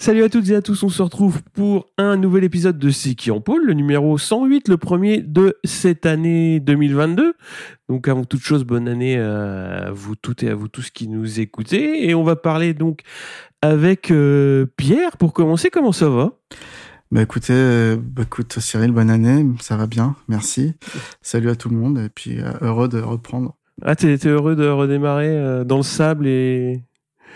Salut à toutes et à tous, on se retrouve pour un nouvel épisode de C'est qui en pôle, le numéro 108, le premier de cette année 2022. Donc avant toute chose, bonne année à vous toutes et à vous tous qui nous écoutez. Et on va parler donc avec euh, Pierre pour commencer. Comment ça va? Bah écoutez, euh, bah écoute Cyril, bonne année, ça va bien, merci. Salut à tout le monde et puis euh, heureux de reprendre. Ah, t'es t'es heureux de redémarrer dans le sable et...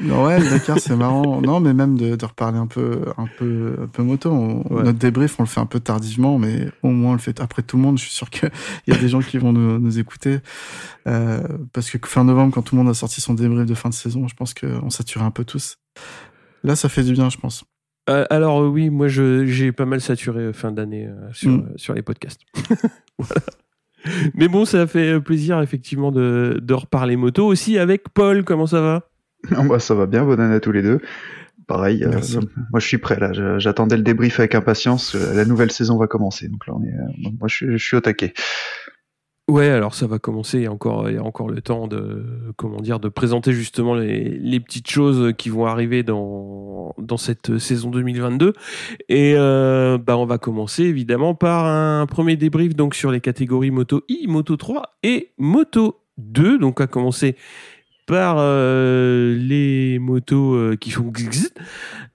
Ouais, le Dakar c'est marrant. Non, mais même de, de reparler un peu, un peu, un peu moto. On- Ouais. Notre débrief, on le fait un peu tardivement, mais au moins on le fait après tout le monde. Je suis sûr qu'il y a des gens qui vont nous, nous écouter euh, parce que fin novembre, quand tout le monde a sorti son débrief de fin de saison, je pense qu'on saturait un peu tous. Là, ça fait du bien, je pense. Euh, alors euh, oui, moi je- j'ai pas mal saturé fin d'année euh, sur, Mm. sur les podcasts. voilà. Mais bon, ça fait plaisir effectivement de, de reparler moto aussi avec Paul. Comment ça va? Non, bah, ça va bien, bonne année à tous les deux. Pareil, euh, moi je suis prêt là, j'attendais le débrief avec impatience, euh, la nouvelle saison va commencer, donc là on est, euh, moi je, suis- je suis au taquet. Ouais, alors ça va commencer. Il y a encore, il y a encore le temps de, comment dire, de présenter justement les, les petites choses qui vont arriver dans, dans cette saison 2022. Et euh, bah, on va commencer évidemment par un premier débrief donc sur les catégories Moto I, Moto 3 et Moto 2. Donc à commencer euh, les motos euh, qui font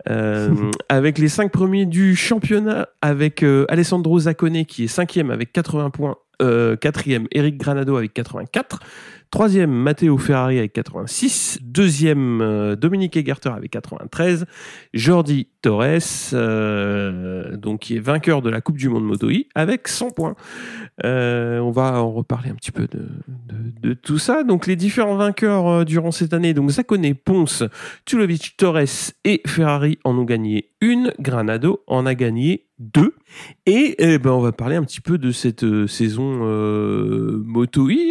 euh, avec les cinq premiers du championnat, avec Alessandro Zaccone qui est cinquième avec 80 points, quatrième Eric Granado avec 84, troisième Matteo Ferrari avec 86, deuxième euh, Dominique Egerter avec 93, Jordi Torres, euh, qui est vainqueur de la Coupe du Monde Moto avec 100 points. Euh, on va en reparler un petit peu de, tout ça. Donc les différents vainqueurs durant cette année, donc Zaccone, Ponce, Tulovic, Torres et Ferrari en ont gagné une, Granado en a gagné deux. Et eh ben, on va parler un petit peu de cette euh, saison euh.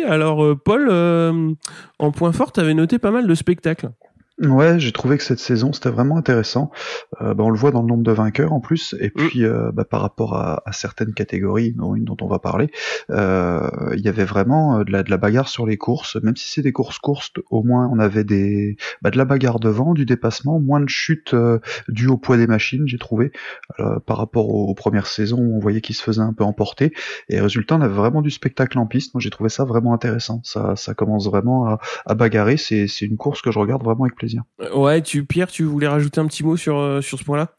Alors euh, Paul, euh, en point fort, tu noté pas mal de spectacles. Ouais, j'ai trouvé que cette saison c'était vraiment intéressant. Euh, bah, on le voit dans le nombre de vainqueurs en plus, et puis euh, bah, par rapport à, à certaines catégories, dont une dont on va parler, euh, il y avait vraiment euh, de la, de la bagarre sur les courses. Même si c'est des courses courtes, au moins on avait des bah, de la bagarre devant, du dépassement, moins de chutes euh, dues au poids des machines, j'ai trouvé. Euh, par rapport aux, aux premières saisons, on voyait qu'ils se faisaient un peu emporter. Et résultat, on avait vraiment du spectacle en piste. Moi, j'ai trouvé ça vraiment intéressant. Ça, ça commence vraiment à, à bagarrer. C'est, c'est une course que je regarde vraiment avec plaisir. Euh, Ouais, tu Pierre, tu voulais rajouter un petit mot sur, euh, sur ce point-là?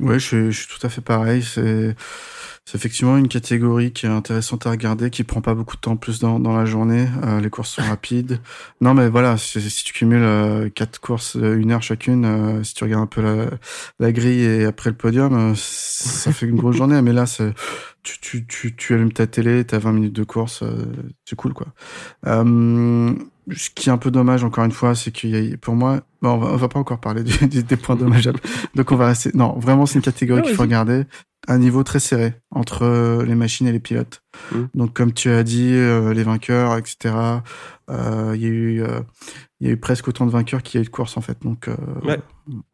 Ouais, je suis, je suis tout à fait pareil. C'est, effectivement une catégorie qui est intéressante à regarder, qui prend pas beaucoup de temps en plus dans, dans la journée. Euh, les courses sont rapides. Non, mais voilà, si, si tu cumules euh, quatre courses, une heure chacune, euh, si tu regardes un peu la, la grille et après le podium, euh, ça fait une grosse journée. Mais là, tu, tu, tu, tu allumes ta télé, t'as 20 minutes de course, euh, c'est cool, quoi. Euh, ce qui est un peu dommage, encore une fois, c'est qu'il y a, pour moi, bon, on va, on va pas encore parler du- des points dommageables. Donc on va rester. Non, vraiment, c'est une catégorie qu'il faut regarder. Un niveau très serré entre euh, les machines et les pilotes. Mm. Donc comme tu as dit, euh, les vainqueurs, etc. euh, Il y a eu, euh, il y a eu presque autant de vainqueurs qu'il y a eu de courses en fait. Donc, euh, Ouais.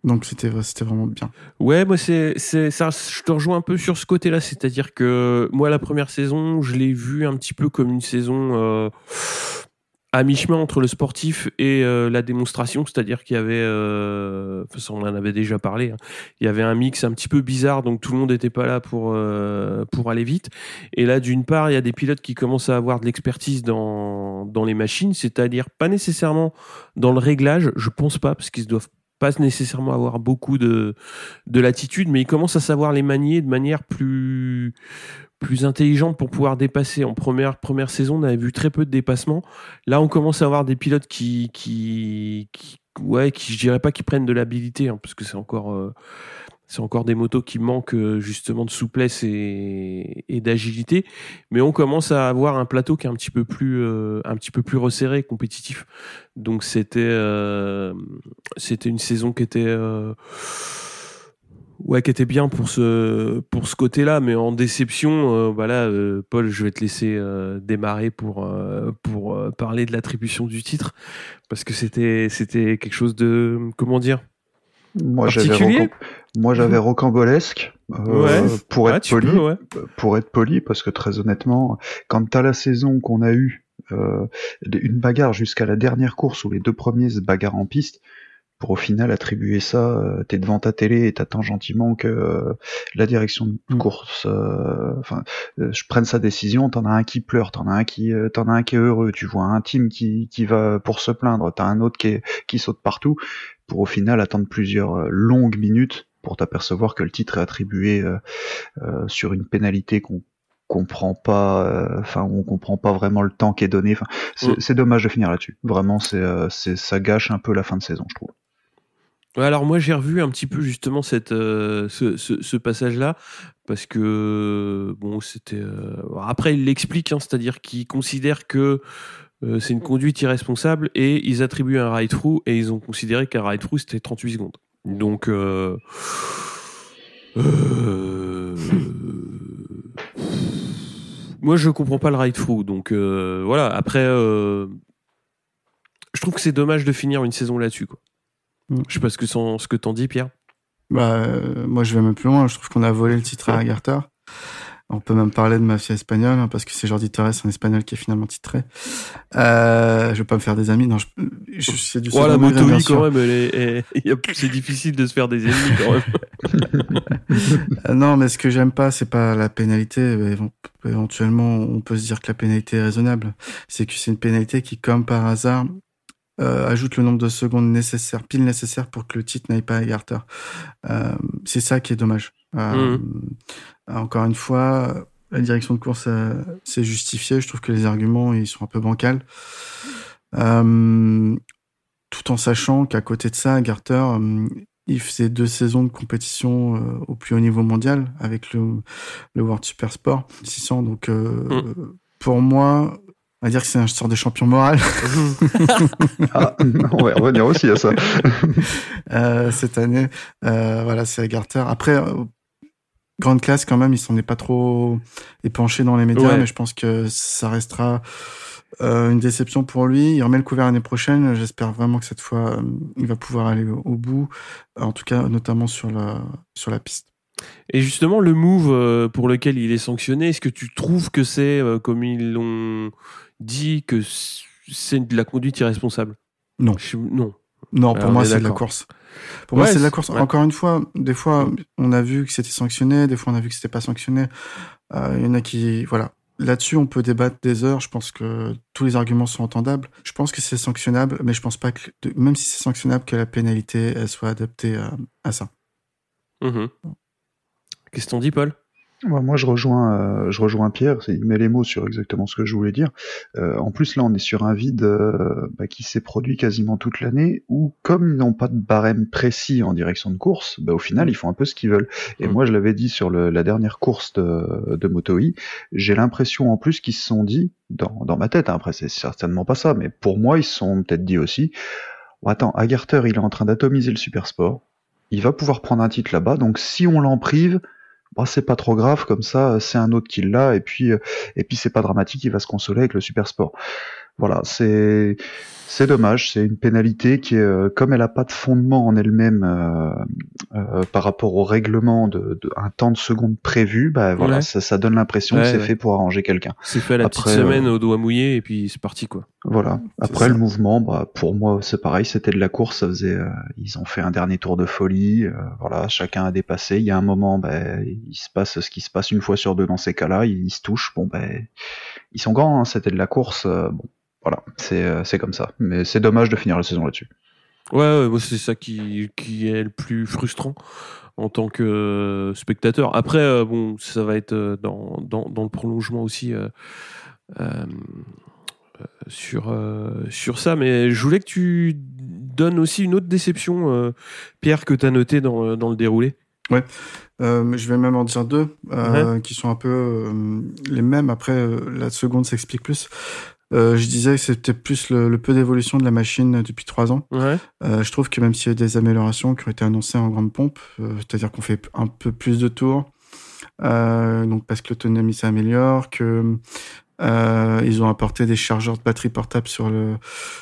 donc c'était, c'était vraiment bien. Ouais, moi c'est c'est ça. Je te rejoins un peu sur ce côté-là, c'est-à-dire que moi la première saison, je l'ai vue un petit peu comme une saison euh, à mi-chemin entre le sportif et euh, la démonstration, c'est-à-dire qu'il y avait, euh, ça, on en avait déjà parlé, hein. il y avait un mix un petit peu bizarre, donc tout le monde n'était pas là pour euh, pour aller vite. Et là, d'une part, il y a des pilotes qui commencent à avoir de l'expertise dans dans les machines, c'est-à-dire pas nécessairement dans le réglage, je pense pas, parce qu'ils doivent pas nécessairement avoir beaucoup de de l'attitude, mais ils commencent à savoir les manier de manière plus plus intelligente pour pouvoir dépasser. En première première saison, on avait vu très peu de dépassements. Là, on commence à avoir des pilotes qui qui, ouais, qui je dirais pas qui prennent de l'habilité, hein, parce que c'est encore euh, c'est encore des motos qui manquent euh, justement de souplesse et, d'agilité, mais on commence à avoir un plateau qui est un petit peu plus euh, un petit peu plus resserré, compétitif. Donc c'était c'était une saison qui était ouais, qui était bien pour ce pour ce côté-là, mais en déception, euh, voilà, euh, Paul, je vais te laisser euh, démarrer pour euh, pour parler de l'attribution du titre parce que c'était c'était quelque chose de comment dire Moi, j'avais moi, rocambolesque. Ouais. Pour être poli, peux, ouais. pour être poli, parce que très honnêtement, quand t'as la saison qu'on a eue, une bagarre jusqu'à la dernière course où les deux premiers se bagarrent en piste, pour au final attribuer ça, euh, t'es devant ta télé et t'attends gentiment que euh, la direction de Mm. course, euh, enfin, euh, je prenne sa décision. T'en as un qui pleure, t'en as un qui, euh, t'en as un qui est heureux. Tu vois un team qui qui va pour se plaindre, t'as un autre qui est, qui saute partout, pour au final attendre plusieurs longues minutes pour t'apercevoir que le titre est attribué euh, euh, sur une pénalité qu'on comprend pas, euh, enfin on comprend pas vraiment le temps qui est donné. Enfin, c'est Mm. c'est dommage de finir là-dessus. Vraiment, c'est euh, c'est ça gâche un peu la fin de saison, je trouve. Alors moi j'ai revu un petit peu justement cette euh, ce, ce passage-là parce que bon c'était euh, après il l'explique hein, c'est-à-dire qu'il considère que euh, c'est une conduite irresponsable et ils attribuent un ride through et ils ont considéré qu'un ride through c'était 38 secondes. Donc moi je comprends pas le ride through donc voilà après je trouve que c'est dommage de finir une saison là-dessus quoi. Mm. Je sais pas ce que, s'en- ce que t'en dis, Pierre. Bah, euh, moi, je vais même plus loin. Je trouve qu'on a volé le titre à Agartha. On peut même parler de mafia espagnole, hein, parce que c'est Jordi Torres, un espagnol qui est finalement titré. Euh, je vais pas me faire des amis. Non, je, je, c'est du Oh, la moto I, sûr. quand même, est, c'est difficile de se faire des ennemis, quand même. Euh, non, mais ce que j'aime pas, c'est pas la pénalité. Évent- Éventuellement, on peut se dire que la pénalité est raisonnable. C'est que c'est une pénalité qui, comme par hasard, euh, ajoute le nombre de secondes nécessaires, pile nécessaires pour que le titre n'aille pas à Garter. Euh, c'est ça qui est dommage. Euh, Encore une fois, la direction de course s'est justifiée. Je trouve que les arguments ils sont un peu bancals. Tout en sachant qu'à côté de ça, Garter, il faisait deux saisons de compétition au plus haut niveau mondial avec le, le World Super Sport 600. Donc, euh, pour moi, on va dire que c'est un sort de champion moral Ah, on va revenir aussi à ça. euh, cette année. Euh, voilà, c'est Garter. Après, euh, grande classe quand même, il s'en est pas trop épanché dans les médias, Ouais. mais je pense que ça restera euh, une déception pour lui. Il remet le couvert l'année prochaine. J'espère vraiment que cette fois, il va pouvoir aller au, au bout, en tout cas notamment sur la sur la piste. Et justement, le move pour lequel il est sanctionné, est-ce que tu trouves que c'est, comme ils l'ont dit, que c'est de la conduite irresponsable Non. Je- non. Non, pour moi, est c'est de la course. Pour moi, c'est de la course. ouais. Encore une fois, des fois, on a vu que c'était sanctionné, des fois, on a vu que c'était pas sanctionné. Euh, Il y en a qui, voilà. Là-dessus, on peut débattre des heures. Je pense que tous les arguments sont entendables. Je pense que c'est sanctionnable, mais je pense pas que, même si c'est sanctionnable, que la pénalité elle soit adaptée à, à ça. Mhm. Qu'est-ce que t'en dis, Paul? Moi, je rejoins, euh, je rejoins Pierre. Il met les mots sur exactement ce que je voulais dire. Euh, en plus, là, on est sur un vide euh, bah, qui s'est produit quasiment toute l'année, où comme ils n'ont pas de barème précis en direction de course, bah, au final, ils font un peu ce qu'ils veulent. Et Mm. moi, je l'avais dit sur le- la dernière course de, de Moto E, j'ai l'impression en plus qu'ils se sont dit, dans, dans ma tête, hein, après c'est certainement pas ça, mais pour moi, ils se sont peut-être dit aussi, oh, attends, Agarter, il est en train d'atomiser le super sport, il va pouvoir prendre un titre là-bas, donc si on l'en prive, bah, c'est pas trop grave, comme ça, c'est un autre qui l'a, et puis, euh, et puis c'est pas dramatique, il va se consoler avec le super sport. Voilà, c'est, c'est dommage, c'est une pénalité qui est, euh, comme elle a pas de fondement en elle-même euh, euh, par rapport au règlement de, de un temps de seconde prévu, bah voilà, Ouais. ça, ça donne l'impression que c'est ouais. fait pour arranger quelqu'un. C'est fait à la Après, petite semaine euh, au doigt mouillé et puis c'est parti, quoi. Voilà. Après le mouvement, bah pour moi c'est pareil, c'était de la course, ça faisait, euh, ils ont fait un dernier tour de folie, euh, voilà, chacun a dépassé. Il y a un moment, bah, il se passe ce qui se passe une fois sur deux dans ces cas-là, ils, se touchent, bon ben, ils sont grands, hein, c'était de la course, euh, bon, voilà, c'est euh, c'est comme ça. Mais c'est dommage de finir la saison là-dessus. Ouais, ouais, c'est ça qui, qui est le plus frustrant en tant que euh, spectateur. Après, bon, ça va être dans, dans, dans le prolongement aussi sur, sur ça. Mais je voulais que tu donnes aussi une autre déception, Pierre, que tu as noté dans, dans le déroulé. Euh, mais je vais même en dire deux euh, qui sont un peu euh, les mêmes. Après, euh, la seconde s'explique plus. Euh, je disais que c'était plus le, le peu d'évolution de la machine depuis trois ans. Ouais. Euh, je trouve que même s'il y a des améliorations qui ont été annoncées en grande pompe, euh, c'est-à-dire qu'on fait un peu plus de tours, euh, donc parce que l'autonomie s'améliore, que euh, ils ont apporté des chargeurs de batterie portables sur le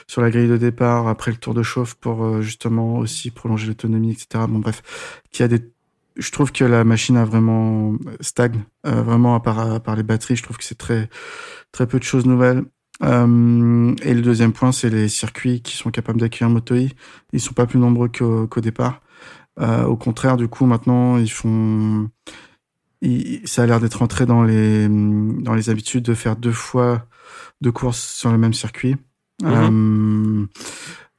sur la grille de départ après le tour de chauffe pour euh, justement aussi prolonger l'autonomie, etc. Bon bref, qu'il y a des je trouve que la machine a vraiment stagne, euh, vraiment à part, à part les batteries. Je trouve que c'est très très peu de choses nouvelles. Euh, et le deuxième point, c'est les circuits qui sont capables d'accueillir un moto i. Ils sont pas plus nombreux qu'au départ. Euh, au contraire, du coup, maintenant, ils font, ils- ça a l'air d'être entré dans les dans les habitudes de faire deux fois deux courses sur le même circuit. Euh,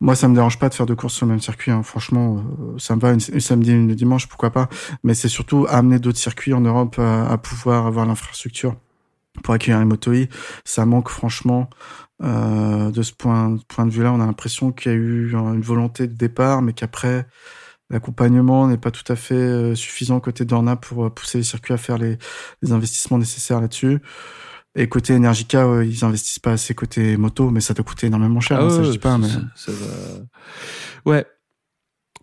moi, ça me dérange pas de faire deux courses sur le même circuit. hein. Franchement, euh, ça me va une, une samedi, une dimanche, pourquoi pas. Mais c'est surtout amener d'autres circuits en Europe à, à pouvoir avoir l'infrastructure pour accueillir les moto i. Ça manque franchement euh, de ce point, point de vue-là. On a l'impression qu'il y a eu une volonté de départ, mais qu'après l'accompagnement n'est pas tout à fait euh, suffisant côté Dorna pour euh, pousser les circuits à faire les, les investissements nécessaires là-dessus. Et côté Energica, euh, ils investissent pas assez côté moto, mais ça doit coûter énormément cher. hein, ça, ouais, je dis pas, mais ça- ça va- Ouais.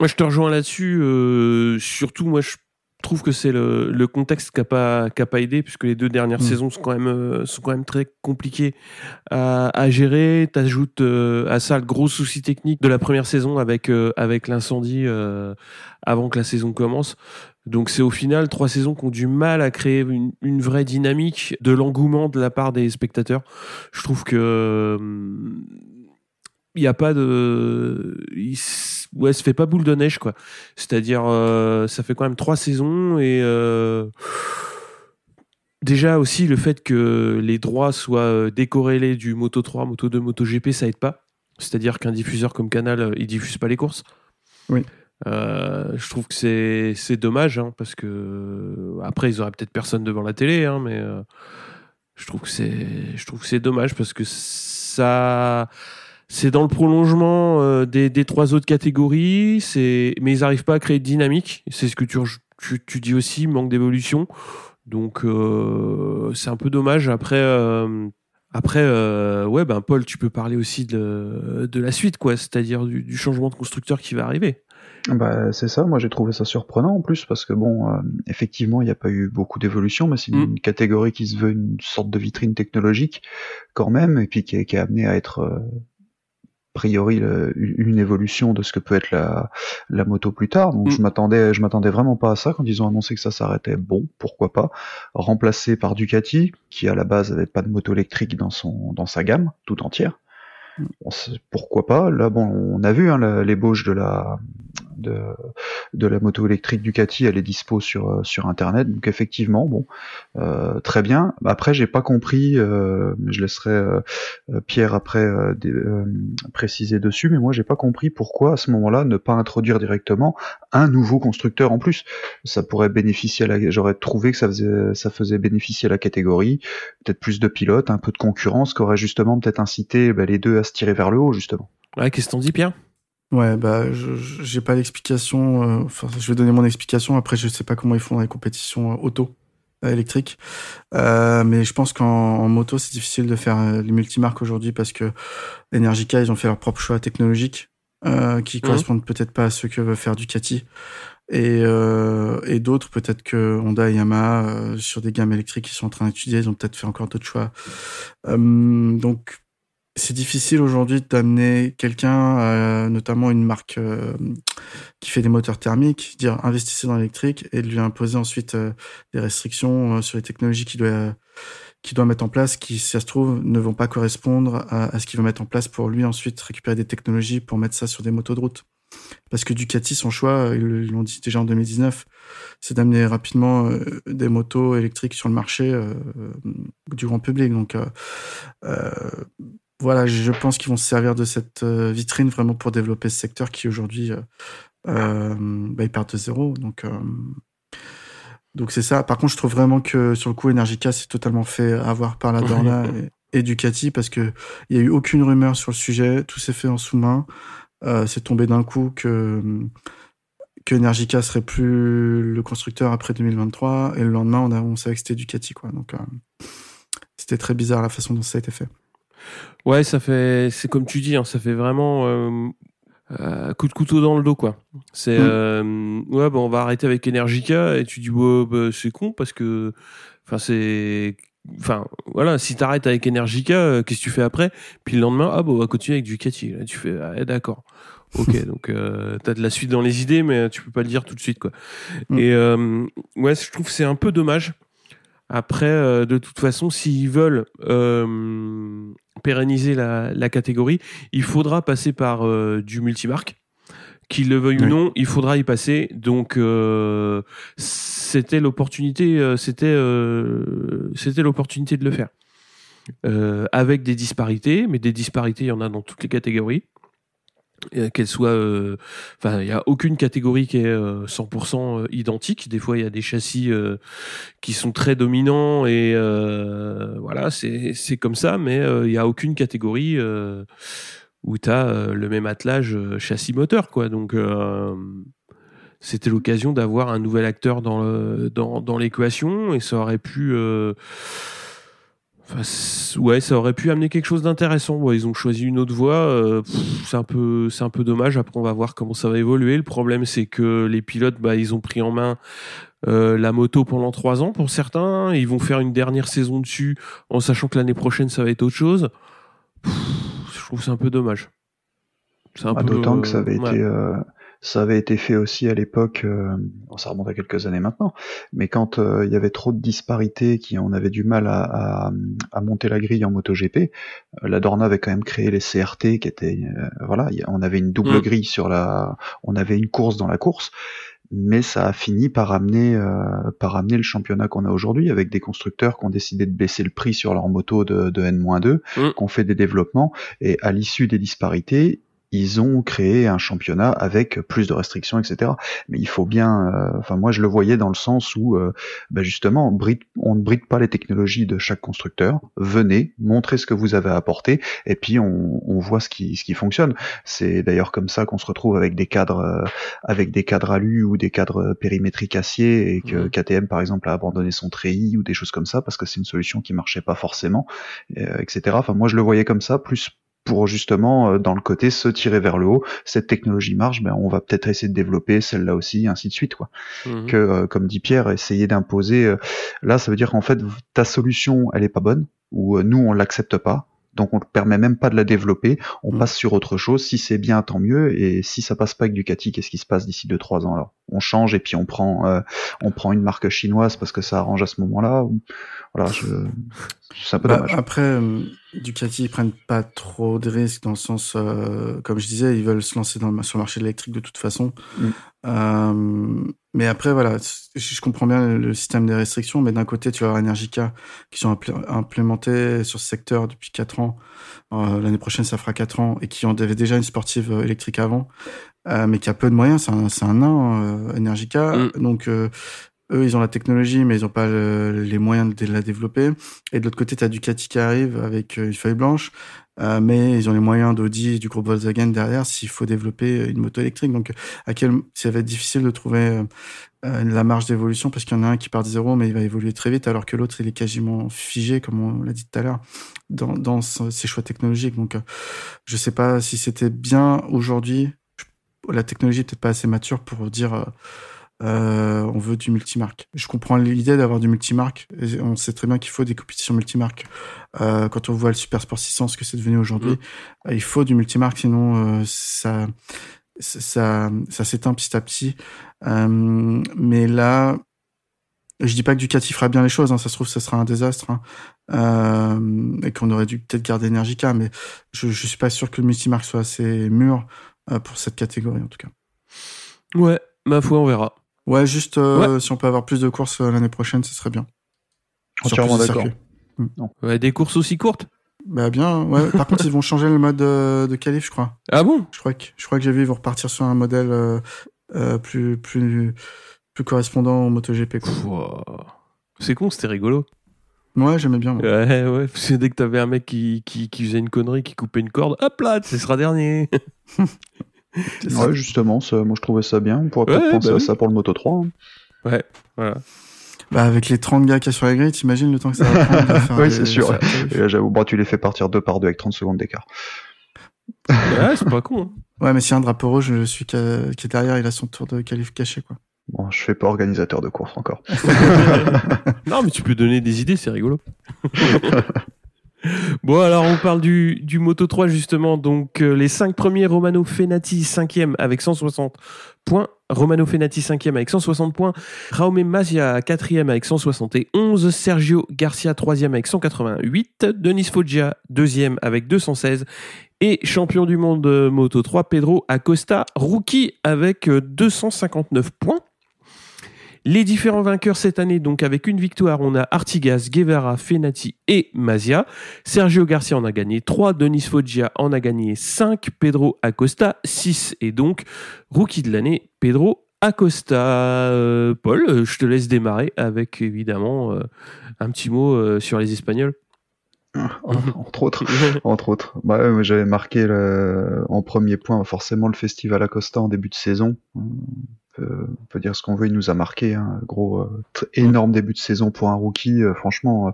Moi, je te rejoins là-dessus. euh, surtout, moi, je trouve que c'est le, le contexte qui n'a pas, a pas aidé, puisque les deux dernières Mm. saisons sont quand même, euh, sont quand même très compliquées à, à gérer. T'ajoutes euh, à ça le gros souci technique de la première saison avec, euh, avec l'incendie avant que la saison commence. Donc c'est au final trois saisons qui ont du mal à créer une, vraie dynamique de l'engouement de la part des spectateurs. Je trouve que hum, il n'y a pas de il s- ouais se fait pas boule de neige quoi c'est-à-dire euh, ça fait quand même trois saisons et euh, déjà aussi le fait que les droits soient euh, décorrélés du Moto 3 Moto 2 Moto GP ça aide pas c'est-à-dire qu'un diffuseur comme Canal il diffuse pas les courses Oui. Euh, je trouve que c'est c'est dommage hein, parce que après ils auraient peut-être personne devant la télé hein, mais euh, je trouve que c'est je trouve que c'est dommage parce que ça c'est dans le prolongement euh, des, des trois autres catégories c'est mais ils arrivent pas à créer de dynamique. C'est ce que tu, tu, tu dis aussi manque d'évolution. Donc euh, c'est un peu dommage. Après euh, après euh, ouais ben Paul tu peux parler aussi de, de la suite quoi c'est-à-dire du, du changement de constructeur qui va arriver Bah, c'est ça, moi j'ai trouvé ça surprenant en plus, parce que bon, euh, effectivement, il n'y a pas eu beaucoup d'évolution, mais c'est une Mm. catégorie qui se veut une sorte de vitrine technologique quand même, et puis qui est, qui est amenée à être euh, a priori le- une évolution de ce que peut être la, la moto plus tard. Donc Mm. je m'attendais, je m'attendais vraiment pas à ça quand ils ont annoncé que ça s'arrêtait. Bon, pourquoi pas remplacé par Ducati, qui à la base avait pas de moto électrique dans son dans sa gamme tout entière. Bon, c'est- pourquoi pas Là, bon, on a vu hein, l'ébauche de la de, la moto électrique Ducati, elle est dispo sur euh, sur internet. Donc effectivement, bon, euh, très bien. Après, j'ai pas compris. euh, mais je laisserai euh, euh, Pierre après euh, préciser dessus. Mais moi, j'ai pas compris pourquoi à ce moment-là ne pas introduire directement un nouveau constructeur en plus. Ça pourrait bénéficier à la. J'aurais trouvé que ça faisait ça faisait bénéficier à la catégorie. Peut-être plus de pilotes, un peu de concurrence, qui aurait justement peut-être incité bah, les deux à se tirer vers le haut justement. ouais qu'est-ce que t'en dis Pierre? Ouais, bah, je j'ai pas l'explication. euh, Enfin, je vais donner mon explication. Après, je sais pas comment ils font dans les compétitions euh, auto euh, électriques. Euh, mais je pense qu'en en moto, c'est difficile de faire les multimarques aujourd'hui parce que Energica, ils ont fait leur propre choix technologique euh, qui correspondent peut-être pas à ce que veut faire Ducati. Et, euh, et d'autres, peut-être que Honda et Yamaha, euh, sur des gammes électriques qu'ils sont en train d'étudier, ils ont peut-être fait encore d'autres choix. Euh, donc, c'est difficile aujourd'hui d'amener quelqu'un, euh, notamment une marque euh, qui fait des moteurs thermiques, dire investissez dans l'électrique et de lui imposer ensuite euh, des restrictions euh, sur les technologies qu'il doit, qu'il doit mettre en place, qui, si ça se trouve, ne vont pas correspondre à, ce qu'il veut mettre en place pour lui ensuite récupérer des technologies pour mettre ça sur des motos de route. Parce que Ducati, son choix, euh, ils l'ont dit déjà en 2019, c'est d'amener rapidement des motos électriques sur le marché du grand public. Donc, voilà, je pense qu'ils vont se servir de cette euh, vitrine vraiment pour développer ce secteur qui aujourd'hui, euh, euh, bah, ils partent de zéro. Donc, euh, donc c'est ça. Par contre, je trouve vraiment que sur le coup, Energica s'est totalement fait avoir par la Dorna et, et Ducati parce que il y a eu aucune rumeur sur le sujet. Tout s'est fait en sous-main. Euh, c'est tombé d'un coup que que Energica serait plus le constructeur après 2023 et le lendemain on a on savait que c'était Ducati quoi. Donc euh, c'était très bizarre la façon dont ça a été fait. Ouais, ça fait, c'est comme tu dis, hein, ça fait vraiment euh, euh, coup de couteau dans le dos, quoi. C'est, Mm. euh, ouais, bah, on va arrêter avec Energica et tu dis, ouais, bah, c'est con parce que, enfin, c'est, enfin, voilà, si t'arrêtes avec Energica, euh, qu'est-ce que tu fais après? Puis le lendemain, ah, bah, on va continuer avec Ducati. Là, tu fais, ah, d'accord. Ok, donc euh, t'as de la suite dans les idées, mais tu peux pas le dire tout de suite, quoi. Mm. Et euh, ouais, je trouve que c'est un peu dommage. Après, euh, de toute façon, s'ils veulent euh, pérenniser la, la catégorie, il faudra passer par euh, du multimarque. Qu'il le veuille ou non, il faudra y passer. Donc, c'était l'opportunité, c'était, c'était l'opportunité de le faire. Avec des disparités, mais des disparités, il y en a dans toutes les catégories. Euh, Qu'elles soient, euh, enfin, il y a aucune catégorie qui est euh, 100% identique. Des fois, il y a des châssis euh, qui sont très dominants et euh, voilà, c'est c'est comme ça. Mais euh, il y a aucune catégorie euh, où tu as le même attelage euh, châssis moteur, quoi. Donc euh, c'était l'occasion d'avoir un nouvel acteur dans le dans, dans l'équation et ça aurait pu euh, enfin, ouais ça aurait pu amener quelque chose d'intéressant. Ouais, ils ont choisi une autre voie euh, c'est un peu c'est un peu dommage. Après on va voir comment ça va évoluer. Le problème c'est que les pilotes bah ils ont pris en main euh, la moto pendant trois ans pour certains. Ils vont faire une dernière saison dessus en sachant que l'année prochaine ça va être autre chose. Pff, je trouve que c'est un peu dommage. C'est un Ah, peu, D'autant que ça avait ouais. été euh, ça avait été fait aussi à l'époque, euh, ça remonte à quelques années maintenant, mais quand euh, il y avait trop de disparités, qui on avait du mal à, à, à monter la grille en MotoGP, euh, la Dorna avait quand même créé les CRT qui étaient euh, voilà, on avait une double Mm. grille sur la, on avait une course dans la course, mais ça a fini par amener euh, par amener le championnat qu'on a aujourd'hui avec des constructeurs qui ont décidé de baisser le prix sur leur moto de, de N-2, Mm. qui ont fait des développements et à l'issue des disparités ils ont créé un championnat avec plus de restrictions, etc. Mais il faut bien, euh, enfin moi je le voyais dans le sens où, euh, bah, justement, on, bride- on ne bride pas les technologies de chaque constructeur. Venez, montrez ce que vous avez apporté, et puis on, on voit ce qui, ce qui fonctionne. C'est d'ailleurs comme ça qu'on se retrouve avec des cadres, euh, avec des cadres alu ou des cadres périmétriques acier, et que Mhm. KTM par exemple a abandonné son treillis ou des choses comme ça parce que c'est une solution qui marchait pas forcément, euh, etc. Enfin moi je le voyais comme ça, plus pour justement euh, dans le côté se tirer vers le haut. Cette technologie marche, ben on va peut-être essayer de développer celle-là aussi, ainsi de suite quoi. Mhm. Que euh, comme dit Pierre, essayer d'imposer. euh, là, ça veut dire qu'en fait ta solution, elle est pas bonne ou euh, nous on l'accepte pas. Donc on ne permet même pas de la développer, on Mm. passe sur autre chose. Si c'est bien, tant mieux. Et si ça passe pas avec Ducati, qu'est-ce qui se passe d'ici 2-3 ans alors? On change et puis on prend, euh, on prend une marque chinoise parce que ça arrange à ce moment-là. Voilà, je... c'est un peu Bah, dommage. après, euh, Ducati, ils prennent pas trop de risques dans le sens, euh, comme je disais, ils veulent se lancer dans le, sur le marché électrique de toute façon. Mm. Euh, mais après, voilà, je comprends bien le, système des restrictions, mais d'un côté, tu as Energica qui sont implé- implémentés sur ce secteur depuis 4 ans. Euh, L'année prochaine, ça fera 4 ans et qui ont avait déjà une sportive euh, électrique avant, euh, mais qui a peu de moyens. C'est un, un nain, euh, Energica. Mm. Donc, euh, eux, ils ont la technologie, mais ils n'ont pas le- les moyens de la développer. Et de l'autre côté, tu as Ducati qui arrive avec euh, une feuille blanche, euh, mais ils ont les moyens d'Audi et du groupe Volkswagen derrière s'il faut développer une moto électrique. Donc, à quel, ça va être difficile de trouver euh, euh, la marge d'évolution parce qu'il y en a un qui part de zéro, mais il va évoluer très vite, alors que l'autre, il est quasiment figé, comme on l'a dit tout à l'heure, dans, dans ses choix technologiques. Donc, euh, je sais pas si c'était bien aujourd'hui. La technologie est peut-être pas assez mature pour dire. Euh, on veut du multimarque. Je comprends l'idée d'avoir du multimarque. et On sait très bien qu'il faut des compétitions multimarques. Euh, quand on voit le Super Sport 600, ce que c'est devenu aujourd'hui, euh, il faut du multimarque, sinon euh, ça, ça, ça s'éteint petit à petit. Euh, mais là, je dis pas que Ducati fera bien les choses. Hein, ça se trouve, ça sera un désastre. hein. Euh, et qu'on aurait dû peut-être garder Energica, mais je, je suis pas sûr que le multimarque soit assez mûr euh, pour cette catégorie en tout cas. ouais ma foi on verra Ouais, juste euh, si on peut avoir plus de courses euh, l'année prochaine, ce serait bien. Sur Entièrement plus de d'accord. circuits. ouais, des courses aussi courtes? Bah bien, ouais. Par contre, ils vont changer le mode euh, de qualif, je crois. ah bon? Je crois que je crois que j'ai vu ils vont repartir sur un modèle euh, euh, plus plus plus correspondant au MotoGP. C'est con c'était rigolo Ouais, j'aimais bien. moi. Ouais, ouais, parce que dès que t'avais un mec qui, qui, qui faisait une connerie, qui coupait une corde, hop là, ce sera dernier. Ouais, justement, ça- moi je trouvais ça bien. On pourrait Ouais, peut-être penser bah à oui. ça pour le Moto 3. hein. Ouais, voilà. Bah, avec les 30 gars qu'il y a sur la grille, t'imagines le temps que ça va prendre de faire Oui, c'est sûr. ouais. qualifs Et là, j'avoue, bon, tu les fais partir deux par deux avec 30 secondes d'écart. Ouais, c'est pas con. hein. Ouais, mais si un drapeau rouge, je suis qui est derrière, il a son tour de qualif caché, quoi. Bon, je fais pas organisateur de course encore. non, mais tu peux donner des idées, c'est rigolo. Bon, alors on parle du, Moto 3 justement. Donc euh, les 5 premiers, Romano Fenati 5e avec 160 points. Romano Fenati 5e avec 160 points. Raume Mazia 4e avec 171. Sergio Garcia 3e avec 188. Denis Foggia 2e avec 216. Et champion du monde euh, Moto 3, Pedro Acosta, rookie avec euh, 259 points. Les différents vainqueurs cette année, donc avec une victoire, on a Artigas, Guevara, Fenati et Mazia. Sergio Garcia en a gagné 3, Denis Foggia en a gagné 5, Pedro Acosta 6 et donc rookie de l'année, Pedro Acosta. Euh, Paul, euh, je te laisse démarrer avec évidemment euh, un petit mot sur les Espagnols. entre autres. Entre autres. Bah, ouais, moi, j'avais marqué le- en premier point forcément le festival Acosta en début de saison. On peut, on peut dire ce qu'on veut, il nous a marqué. Un gros, euh, énorme début de saison pour un rookie. Euh, franchement, euh,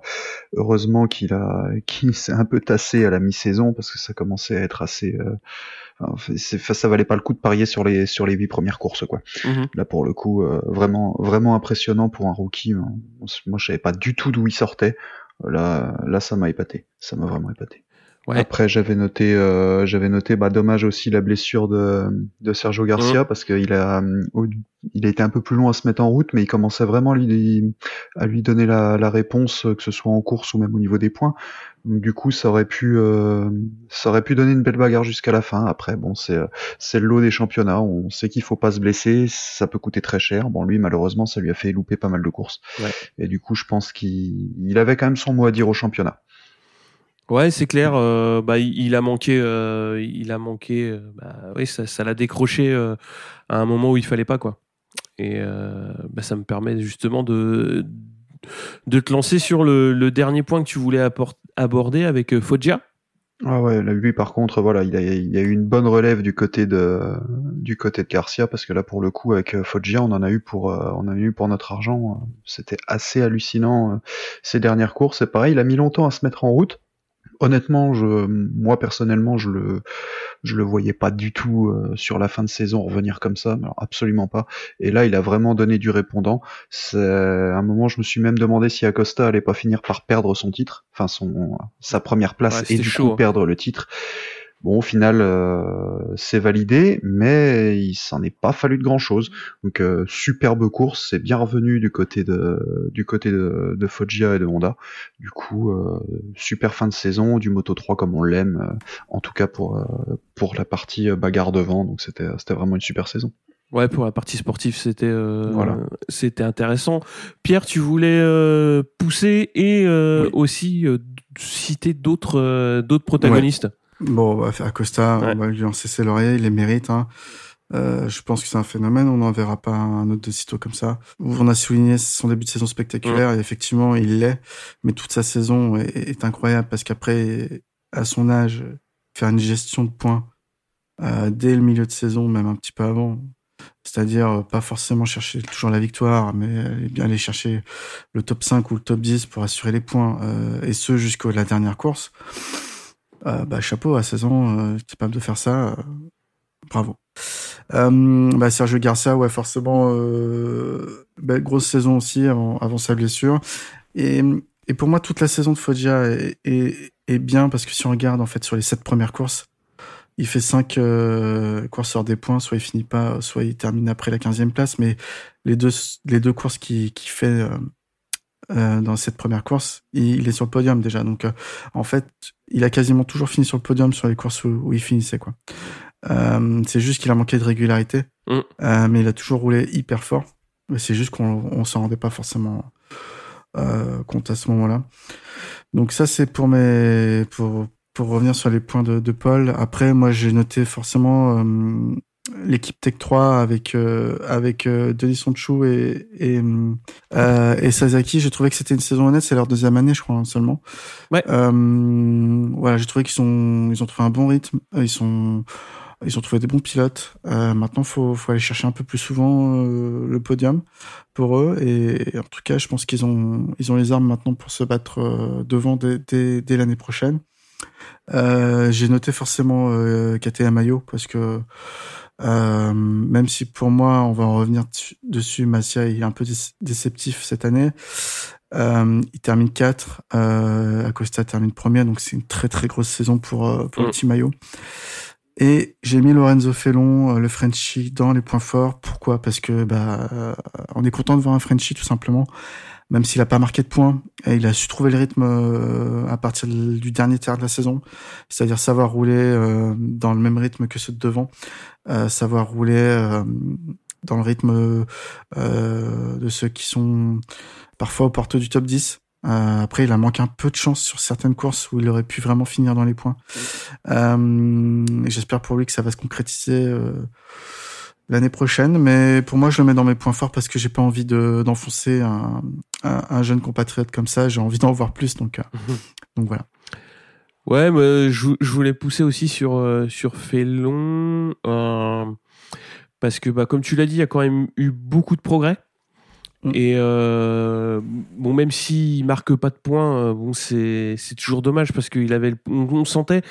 heureusement qu'il a, qu'il s'est un peu tassé à la mi-saison parce que ça commençait à être assez. euh, ça valait pas le coup de parier sur les sur les huit premières courses quoi. Mhm. Là pour le coup, euh, vraiment vraiment impressionnant pour un rookie. Moi je savais pas du tout d'où il sortait. Là là ça m'a épaté, ça m'a vraiment épaté. Ouais. Après j'avais noté euh, j'avais noté bah dommage aussi la blessure de de Sergio Garcia parce qu'il a il a été un peu plus long à se mettre en route mais il commençait vraiment à lui à lui donner la, la réponse que ce soit en course ou même au niveau des points. Donc, du coup ça aurait pu euh, ça aurait pu donner une belle bagarre jusqu'à la fin. Après bon c'est c'est le lot des championnats, on sait qu'il faut pas se blesser, ça peut coûter très cher. Bon lui malheureusement ça lui a fait louper pas mal de courses. Ouais. Et du coup je pense qu'il il avait quand même son mot à dire au championnat. Ouais, c'est clair. euh, bah, il a manqué, euh, il a manqué. euh, bah, oui, ça, l'a décroché à un moment où il fallait pas quoi. Et bah, ça me permet justement de de te lancer sur le, dernier point que tu voulais aborder avec Foggia. Ah ouais, lui par contre, voilà, il a, eu une bonne relève du côté de du côté de Garcia parce que là pour le coup avec Foggia, on en a eu pour on a eu pour notre argent. C'était assez hallucinant ces dernières courses. C'est pareil, il a mis longtemps à se mettre en route. Honnêtement, je moi personnellement, je le je le voyais pas du tout euh, sur la fin de saison revenir comme ça, alors absolument pas. Et là, il a vraiment donné du répondant. C'est à un moment, je me suis même demandé si Acosta allait pas finir par perdre son titre, enfin son sa première place Ouais, et du chaud, coup hein. perdre le titre. Bon, au final, euh, c'est validé, mais il s'en est pas fallu de grand chose. Donc, euh, superbe course, c'est bien revenu du côté de du côté de, de Foggia et de Honda. Du coup, euh, super fin de saison, du Moto 3 comme on l'aime, euh, en tout cas pour euh, pour la partie bagarre devant. Donc, c'était c'était vraiment une super saison. Ouais, pour la partie sportive, c'était euh, Voilà. c'était intéressant. Pierre, tu voulais euh, pousser et euh, Oui. aussi euh, citer d'autres euh, d'autres protagonistes? Bon, bah, Acosta, Ouais. on va lui en cesser l'oreille, il les mérite. Hein. Euh, je pense que c'est un phénomène, on n'en verra pas un autre de sitôt comme ça. On a souligné son début de saison spectaculaire, et effectivement, il l'est, mais toute sa saison est, est incroyable, parce qu'après, à son âge, faire une gestion de points euh, dès le milieu de saison, même un petit peu avant, c'est-à-dire euh, pas forcément chercher toujours la victoire, mais bien aller chercher le top 5 ou le top 10 pour assurer les points, euh, et ce jusqu'à la dernière course. Euh, bah, chapeau, à 16 ans, capable de faire ça, euh, bravo. Euh, bah, Sergio Garcia, ouais, forcément, belle grosse saison aussi avant, avant sa blessure. Et, et pour moi, toute la saison de Foggia est, est, est bien parce que si on regarde en fait sur les sept premières courses, il fait cinq euh, courses hors des points, soit il finit pas, soit il termine après la 15e place, mais les deux, les deux courses qu'il qui fait euh, euh, dans cette première course, il, il est sur le podium déjà. Donc, euh, en fait, il a quasiment toujours fini sur le podium sur les courses où, où il finissait. quoi. Euh, c'est juste qu'il a manqué de régularité, Mm. euh, mais il a toujours roulé hyper fort. Mais C'est juste qu'on on s'en rendait pas forcément euh, compte à ce moment-là. Donc ça, c'est pour mes pour pour revenir sur les points de, de Paul. Après, moi, j'ai noté forcément euh, l'équipe Tech 3 avec euh, avec euh, Denis Sonchou et et, euh, et Sasaki. J'ai trouvé que c'était une saison honnête. C'est leur deuxième année, je crois seulement. Ouais. Euh, voilà, j'ai trouvé qu'ils sont ils ont trouvé un bon rythme. Ils sont Ils ont trouvé des bons pilotes. Euh, maintenant, faut, faut aller chercher un peu plus souvent euh, le podium pour eux. Et, en tout cas, je pense qu'ils ont, ils ont les armes maintenant pour se battre euh, devant dès, dès, dès l'année prochaine. Euh, J'ai noté forcément euh, KTM Mayo parce que euh, même si pour moi, on va en revenir dessus, Massia est un peu déceptif cette année. Euh, il termine 4, euh, Acosta termine premier, donc c'est une très très grosse saison pour, euh, pour le Mm. petit maillot. Et j'ai mis Lorenzo Felon, euh, le Frenchie, dans les points forts. Pourquoi? Parce que bah, on est content de voir un Frenchie tout simplement, même s'il a pas marqué de points. Et il a su trouver le rythme euh, à partir du dernier tiers de la saison, c'est-à-dire savoir rouler euh, dans le même rythme que ceux de devant, euh, savoir rouler dans le rythme de ceux qui sont parfois aux portes du top 10. Euh, après, il a manqué un peu de chance sur certaines courses où il aurait pu vraiment finir dans les points. J'espère pour lui que ça va se concrétiser l'année prochaine. Mais pour moi, je le mets dans mes points forts parce que j'ai pas envie de- d'enfoncer un, un, un jeune compatriote comme ça. J'ai envie d'en voir plus. Donc, euh, donc voilà. Ouais, mais je, je voulais pousser aussi sur, euh, sur Félon. euh, parce que, bah, comme tu l'as dit, il y a quand même eu beaucoup de progrès. Mm. Et euh, bon, même s'il marque pas de points, euh, bon, c'est toujours dommage parce qu'il avait, on sentait.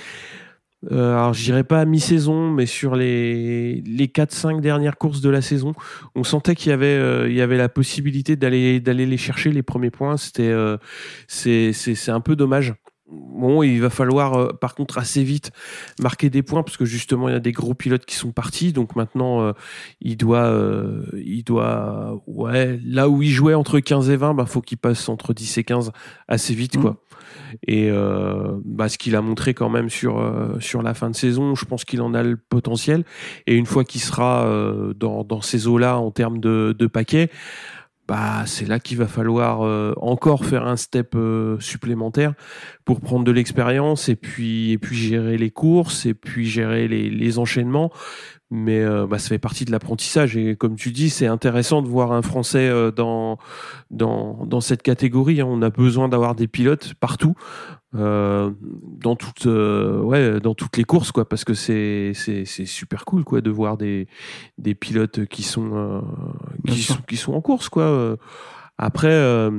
Euh, alors, je dirais pas à mi-saison, mais sur les les quatre cinq dernières courses de la saison, on sentait qu'il y avait euh, il y avait la possibilité d'aller d'aller les chercher les premiers points. C'était euh, c'est c'est c'est un peu dommage. Bon, il va falloir euh, par contre assez vite marquer des points parce que justement il y a des gros pilotes qui sont partis. Donc maintenant euh, il doit euh, il doit ouais là où il jouait entre 15 et 20, bah faut qu'il passe entre 10 et 15 assez vite Mhm. quoi. Et euh, bah, ce qu'il a montré quand même sur euh, sur la fin de saison, je pense qu'il en a le potentiel. Et une fois qu'il sera euh, dans ces eaux là en termes de de paquets bah c'est là qu'il va falloir encore faire un step supplémentaire pour prendre de l'expérience et puis gérer les courses et puis gérer les enchaînements mais euh, bah, ça fait partie de l'apprentissage et comme tu dis c'est intéressant de voir un français euh, dans dans dans cette catégorie hein. on a besoin d'avoir des pilotes partout euh, dans toutes ouais dans toutes les courses quoi parce que c'est c'est c'est super cool quoi de voir des des pilotes qui sont qui sont qui sont en course quoi après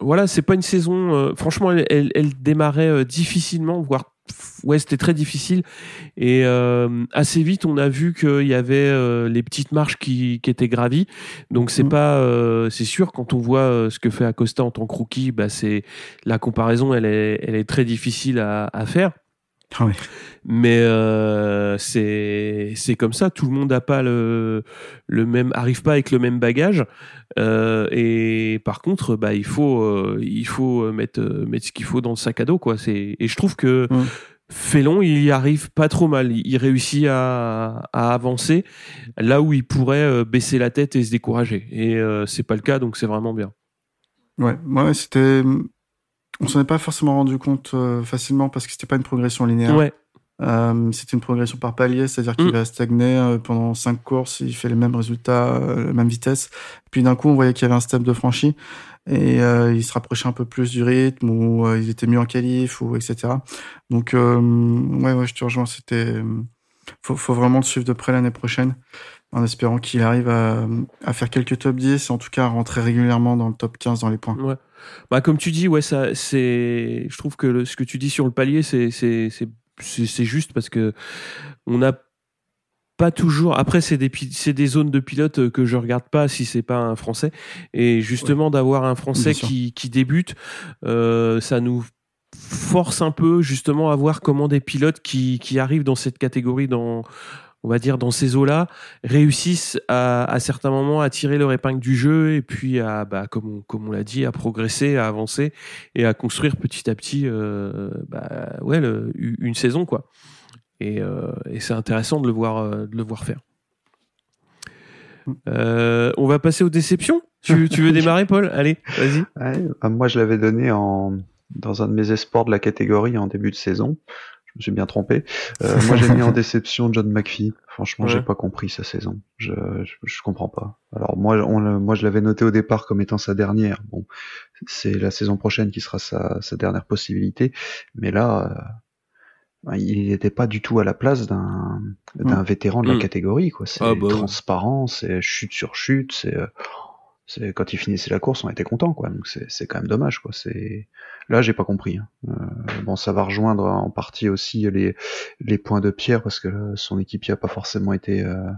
voilà c'est pas une saison franchement elle, elle, elle démarrait difficilement voire ouais c'était très difficile. Et euh, assez vite on a vu qu'il y avait euh, les petites marches qui, qui étaient gravies. Donc c'est Mm. pas euh, c'est sûr quand on voit euh, ce que fait Acosta en tant que rookie bah c'est la comparaison elle est elle est très difficile à, à faire Ah mais euh, c'est c'est comme ça. Tout le monde a pas le le même arrive pas avec le même bagage. Euh, et par contre bah il faut euh, il faut mettre mettre ce qu'il faut dans le sac à dos quoi. C'est et je trouve que Mm. Félon il y arrive pas trop mal. Il réussit à, à avancer là où il pourrait baisser la tête et se décourager. Et c'est pas le cas donc c'est vraiment bien. Ouais, ouais, c'était. On s'en est pas forcément rendu compte euh, facilement parce que c'était pas une progression linéaire. ouais Euh, c'était une progression par palier, c'est-à-dire qu'il Mm. va stagner euh, pendant cinq courses, il fait les mêmes résultats, euh, la même vitesse. Puis d'un coup, on voyait qu'il y avait un step de franchi et euh, il se rapprochait un peu plus du rythme ou euh, il était mieux en qualif ou etc. Donc euh, ouais, ouais, je te rejoins. C'était faut, faut vraiment le suivre de près l'année prochaine en espérant qu'il arrive à, à faire quelques top 10 et en tout cas à rentrer régulièrement dans le top 15 dans les points. Ouais. Bah comme tu dis, ouais, ça, c'est. Je trouve que le- ce que tu dis sur le palier, c'est juste parce que on n'a pas toujours. Après, c'est des pi- c'est des zones de pilotes que je regarde pas si c'est pas un français. Et justement, d'avoir un français qui débute, euh, ça nous force un peu justement à voir comment des pilotes qui qui arrivent dans cette catégorie dans on va dire dans ces eaux-là, réussissent à, à certains moments à tirer leur épingle du jeu et puis à, bah, comme on, comme on l'a dit, à progresser, à avancer et à construire petit à petit, euh, bah, ouais, le- une saison quoi. Et, euh, et c'est intéressant de le voir, euh, de le voir faire. Euh, on va passer aux déceptions. Tu, tu veux démarrer, Paul? Allez, vas-y. Ouais, bah, moi, je l'avais donné en, dans un de mes espoirs de la catégorie en début de saison. Suis bien trompé. Euh, moi, j'ai mis en déception John McPhee. Franchement, Ouais. j'ai pas compris sa saison. Je, je, je comprends pas. Alors moi, on, moi, je l'avais noté au départ comme étant sa dernière. Bon, c'est la saison prochaine qui sera sa, sa dernière possibilité. Mais là, il n'était pas du tout à la place d'un d'un vétéran de la Mm. catégorie quoi. C'est Ah, bah transparent, c'est chute sur chute, c'est euh, c'est quand il finissait la course, on était content quoi. Donc c'est c'est quand même dommage quoi. C'est là j'ai pas compris. hein. Euh, bon ça va rejoindre en partie aussi les les points de Pierre parce que là, son équipier a pas forcément été euh,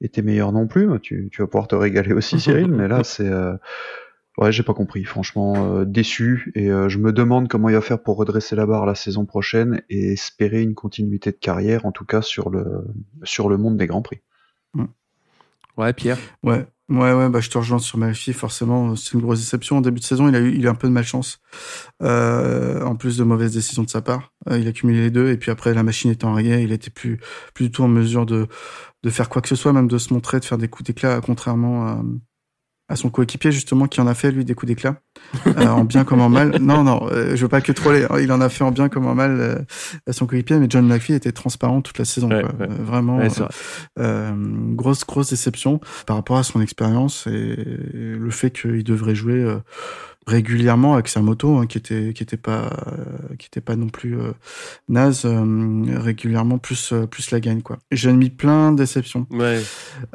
été meilleur non plus. Tu tu vas pouvoir te régaler aussi Cyril, mais là c'est euh, Ouais, j'ai pas compris, franchement euh, déçu et euh, je me demande comment il va faire pour redresser la barre la saison prochaine et espérer une continuité de carrière, en tout cas sur le sur le monde des grands prix. Ouais, Pierre? Ouais, ouais, ouais, bah, je te rejoins sur Malfi, forcément, c'est une grosse déception. En début de saison, il a eu, il a un peu de malchance. Euh, en plus de mauvaises décisions de sa part. Euh, il a cumulé les deux, et puis après, la machine étant enrayée, il était plus, plus du tout en mesure de, de faire quoi que ce soit, même de se montrer, de faire des coups d'éclat, contrairement à, à son coéquipier, justement, qui en a fait, lui, des coups d'éclat. Euh, en bien comme en mal. Non, non, euh, je veux pas que troller. hein. Il en a fait en bien comme en mal euh, à son coéquipier, mais John McPhee était transparent toute la saison. Ouais, quoi. ouais. Euh, vraiment. Vrai. Euh, grosse grosse déception par rapport à son expérience et le fait qu'il devrait jouer euh, régulièrement avec sa moto hein, qui était qui était pas euh, qui était pas non plus euh, naze euh, régulièrement plus euh, plus la gagne quoi j'ai mis plein de déceptions Ouais.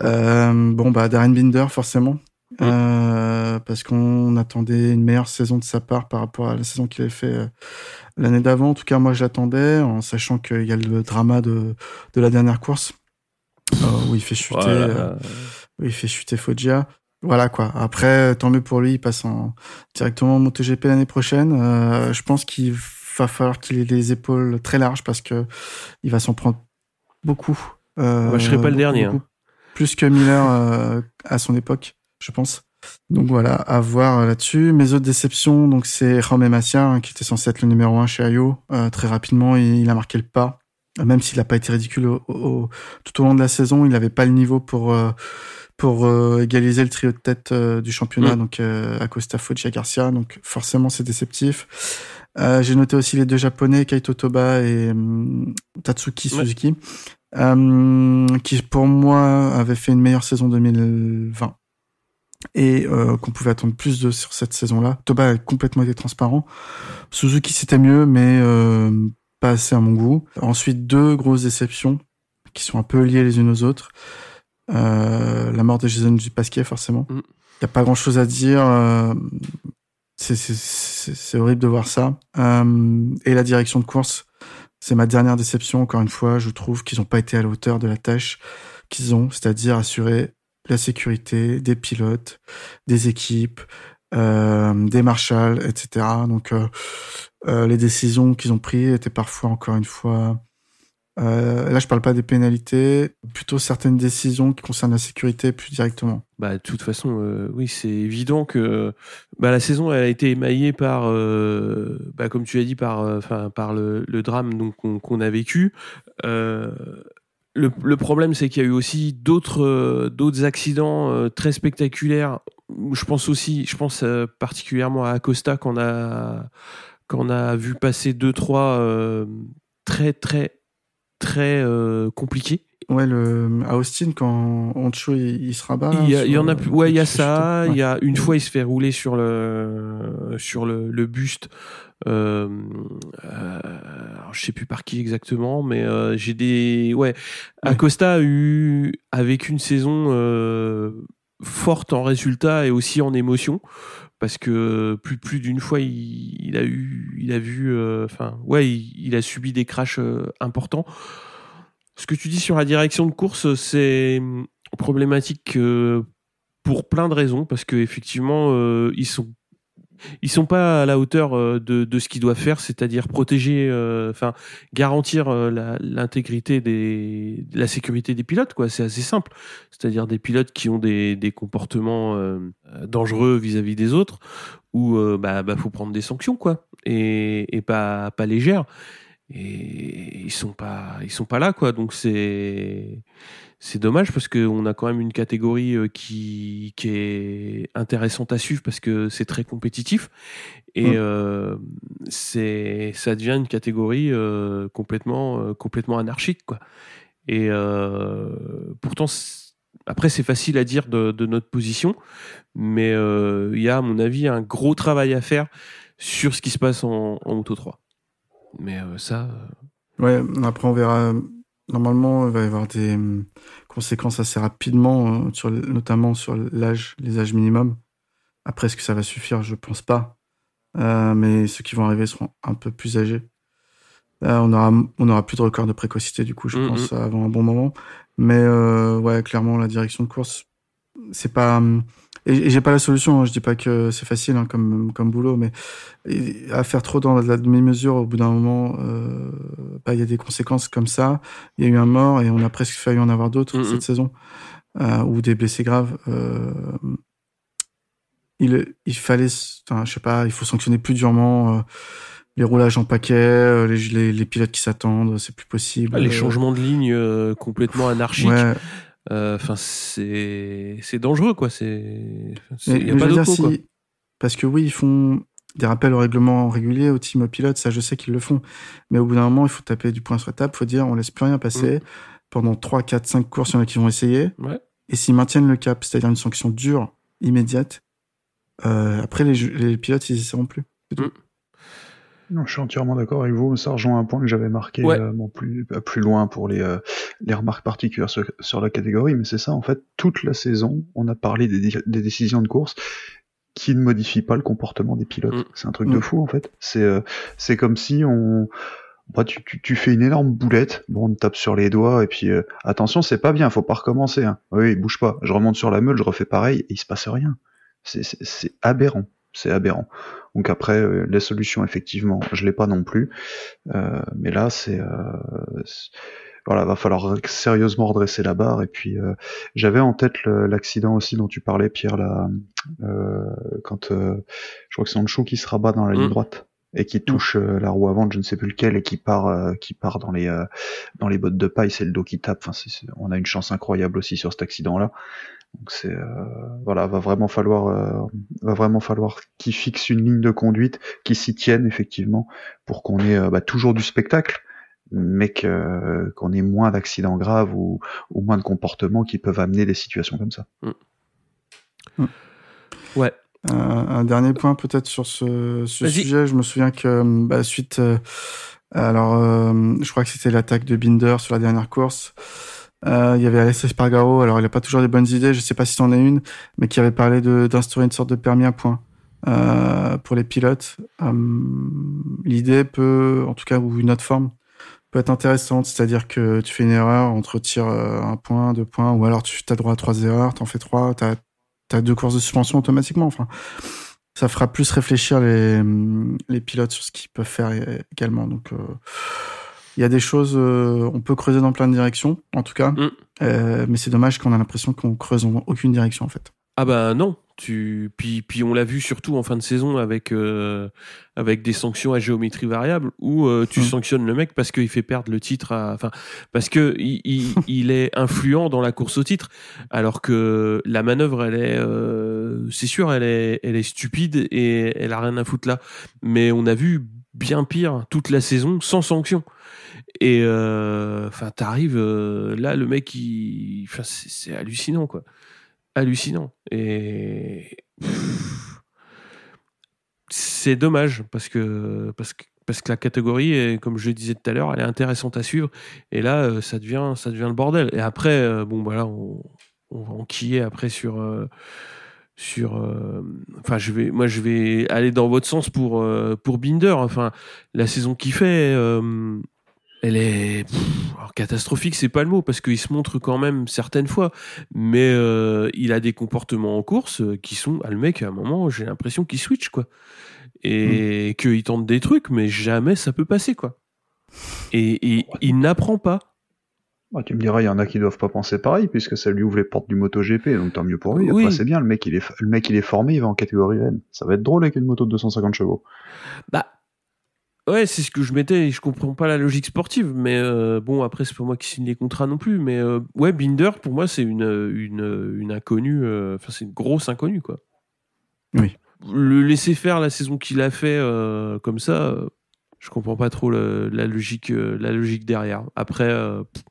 euh, bon bah Darren Binder forcément. Euh, parce qu'on attendait une meilleure saison de sa part par rapport à la saison qu'il avait fait euh, l'année d'avant. En tout cas, moi, je l'attendais, en sachant qu'il y a le drama de, de la dernière course euh, où il fait chuter, Voilà. où il fait chuter Foggia. Voilà quoi. Après, tant mieux pour lui, il passe en directement en MotoGP l'année prochaine. Je pense qu'il va falloir qu'il ait les épaules très larges parce que il va s'en prendre beaucoup. Moi, je serai pas le dernier, beaucoup. Plus que Miller à son époque, je pense. Donc voilà, à voir euh, là-dessus. Mes autres déceptions, donc c'est Rame Massia, hein, qui était censé être le numéro un chez Ayo. Euh, très rapidement, il, il a marqué le pas. Même s'il n'a pas été ridicule au- au- tout au long de la saison, il n'avait pas le niveau pour euh, pour euh, égaliser le trio de tête du championnat, Mm. donc Acosta, Foggia, Garcia. Donc forcément, c'est déceptif. J'ai noté aussi les deux japonais, Kaito Toba et hum, Tatsuki Ouais. Suzuki, qui pour moi avaient fait une meilleure saison 2020 et euh, qu'on pouvait attendre plus de sur cette saison-là. Toba a complètement été transparent. Suzuki c'était mieux, mais euh, pas assez à mon goût. Ensuite deux grosses déceptions qui sont un peu liées les unes aux autres. Euh, la mort de Jason Pasquier forcément. Il Mm. y a pas grand-chose à dire. c'est- horrible de voir ça. Et la direction de course, c'est ma dernière déception. Encore une fois, je trouve qu'ils n'ont pas été à la hauteur de la tâche qu'ils ont, c'est-à-dire assurer la sécurité des pilotes, des équipes, euh, des marshals, etc. Donc, euh, euh, les décisions qu'ils ont prises étaient parfois, encore une fois, là, je parle pas des pénalités, plutôt certaines décisions qui concernent la sécurité plus directement. Bah, de toute façon, oui, c'est évident que bah, la saison a été émaillée par, bah, comme tu as dit, par, le, drame donc qu'on a vécu. Le, problème, c'est qu'il y a eu aussi d'autres euh, accidents euh, très spectaculaires. Je pense aussi, je pense euh, particulièrement à Acosta qu'on a a vu passer deux trois euh, très très très compliqués. Ouais, le, à Austin, quand Honcho, il, il se rabat. Il y, a- il y en a plus. Ouais, il y a ça. Il y a une fois, il se fait rouler sur le sur le, le buste. Euh, euh, alors, je sais plus par qui exactement, mais euh, j'ai des. Ouais, Acosta a eu avec une saison euh, forte en résultats et aussi en émotion parce que plus plus d'une fois il, il a eu il a vu euh, enfin ouais il, il a subi des crashs euh, importants ce que tu dis sur la direction de course c'est hum, problématique euh, pour plein de raisons parce que effectivement euh, ils sont ils sont pas à la hauteur euh, de, de ce qu'ils doivent faire, c'est-à-dire protéger, enfin garantir l'intégrité des, la sécurité des pilotes, quoi. C'est assez simple, c'est-à-dire des pilotes qui ont des, des comportements dangereux vis-à-vis des autres, où euh, bah, bah faut prendre des sanctions, quoi, et, et pas pas légères. Et ils sont pas ils sont pas là, quoi. Donc c'est c'est dommage parce qu'on a quand même une catégorie euh, qui, qui est intéressante à suivre parce que c'est très compétitif et Mm. euh, c'est ça devient une catégorie euh, complètement euh, complètement anarchique quoi. Et pourtant après c'est facile à dire de, de notre position, mais il y a à mon avis un gros travail à faire sur ce qui se passe en, en Moto 3. Mais euh, ça, euh, Ouais, après on verra. Normalement, il va y avoir des hum, conséquences assez rapidement, euh, sur, notamment sur l'âge, les âges minimums. Après, est-ce que ça va suffire? Je pense pas. Euh, mais ceux qui vont arriver seront un peu plus âgés. Euh, on aura, on aura plus de record de précocité du coup, je Mhm. pense, avant un bon moment. Mais euh, ouais, clairement, la direction de course, c'est pas. Et, j'ai pas la solution. hein, Je dis pas que c'est facile hein, comme comme boulot, mais et- à faire trop dans la demi-mesure, au bout d'un moment, euh, bah, il y a des conséquences comme ça. Il y a eu un mort et on a presque failli en avoir d'autres cette saison, euh, ou des blessés graves. Euh, il, il fallait, enfin, je sais pas, il faut sanctionner plus durement euh, les roulages en paquet, euh, les, les, les pilotes qui s'attendent, c'est plus possible. Ah, les changements de ligne euh, complètement anarchiques. Ouais, Enfin, c'est c'est dangereux, quoi. C'est c'est- mais, y a pas d'autre si, parce que oui, ils font des rappels au règlement régulier, au team pilote, ça je sais qu'ils le font. Mais au bout d'un moment, il faut taper du poing sur la table, il faut dire on laisse plus rien passer. Pendant 3, 4, 5 courses, il y en a qui vont essayer. Mm. Ouais. Et s'ils maintiennent le cap, c'est-à-dire une sanction dure, immédiate, euh, après les, les pilotes, ils essaieront plus. Non, je suis entièrement d'accord avec vous. Ça rejoint un point que j'avais marqué Ouais. euh, bon, plus, euh, plus loin pour les, euh, les remarques particulières sur, sur la catégorie, mais c'est ça, en fait, toute la saison, on a parlé des, des décisions de course qui ne modifient pas le comportement des pilotes. Mm. C'est un truc Mm. de fou, en fait. C'est euh, c'est comme si on... bah, tu, tu, tu fais une énorme boulette, bon, on te tape sur les doigts, et puis euh, attention, c'est pas bien, faut pas recommencer. Hein. Oui, bouge pas. Je remonte sur la meule, je refais pareil, et il se passe rien. C'est- C'est c'est aberrant. C'est aberrant. Donc après, euh, les solutions, effectivement, je l'ai pas non plus. Euh, mais là, c'est... Euh, voilà, va falloir sérieusement redresser la barre. Et puis, euh, j'avais en tête l'accident aussi dont tu parlais, Pierre, là, euh, quand euh, je crois que c'est Anchou qui se rabat dans la ligne Mm. droite et qui touche euh, la roue avant, je ne sais plus lequel, et qui part, euh, qui part dans les euh, dans les bottes de paille, c'est le dos qui tape. Enfin, on a une chance incroyable aussi sur cet accident-là. Donc c'est euh, voilà, va vraiment falloir euh, va vraiment falloir qu'ils fixent une ligne de conduite, qu'ils s'y tiennent effectivement, pour qu'on ait euh, bah, toujours du spectacle, mais que qu'on ait moins d'accidents graves ou, ou moins de comportements qui peuvent amener des situations comme ça. Ouais. Euh, un dernier point peut-être sur ce, sujet. Je me souviens que bah, suite, euh, alors euh, je crois que c'était l'attaque de Binder sur la dernière course. Euh, il y avait Alessio Spargaro. Alors il a pas toujours des bonnes idées. Je sais pas si c'en est une, mais qui avait parlé d'instaurer une sorte de permis à points euh, pour les pilotes. Euh, L'idée peut, en tout cas, ou une autre forme peut être intéressante, c'est-à-dire que tu fais une erreur, on te retire euh, un point, deux points, ou alors tu as droit à trois erreurs, t'en fais trois, t'as as deux courses de suspension automatiquement. Enfin, ça fera plus réfléchir les, les pilotes sur ce qu'ils peuvent faire également. Donc, euh, il y a des choses, euh, on peut creuser dans plein de directions, en tout cas, Mm. Euh, mais c'est dommage qu'on a l'impression qu'on creuse en aucune direction, en fait. Ah bah non, tu puis puis on l'a vu surtout en fin de saison avec euh, avec des sanctions à géométrie variable où euh, tu Mm. sanctionnes le mec parce qu'il fait perdre le titre à enfin parce que il, il, il est influent dans la course au titre alors que la manœuvre elle est euh, c'est sûr elle est elle est stupide et elle a rien à foutre là mais on a vu bien pire toute la saison sans sanction et euh, enfin t'arrives euh, là le mec il c'est hallucinant quoi hallucinant. Et c'est dommage parce que parce que parce que la catégorie comme je le disais tout à l'heure, elle est intéressante à suivre. Et là, euh, ça devient ça devient le bordel. Et après, bon voilà, on, on va enquiller après sur sur. euh, Enfin, je vais moi je vais aller dans votre sens pour euh, pour Binder. Enfin, la saison qu'il fait. euh, elle est pff, alors catastrophique, c'est pas le mot parce qu'il se montre quand même certaines fois, mais il a des comportements en course qui sont, ah, le mec à un moment, j'ai l'impression qu'il switch quoi, et qu'il tente des trucs, mais jamais ça peut passer quoi. Et, et il n'apprend pas. Bah, tu me diras, il y en a qui doivent pas penser pareil, puisque ça lui ouvre les portes du MotoGP, donc tant mieux pour lui. Oui. Après, c'est bien, le mec, il est, le mec, il est formé, il va en catégorie N. Ça va être drôle avec une moto de 250 chevaux. Bah ouais, c'est ce que je mettais. Je comprends pas la logique sportive, mais euh, bon après c'est pas moi qui signe les contrats non plus, mais euh, ouais Binder pour moi c'est une une une inconnue. euh, Enfin c'est une grosse inconnue quoi. Oui. Le laisser faire la saison qu'il a fait comme ça, je comprends pas trop le- la logique la logique derrière. Après. euh, pff,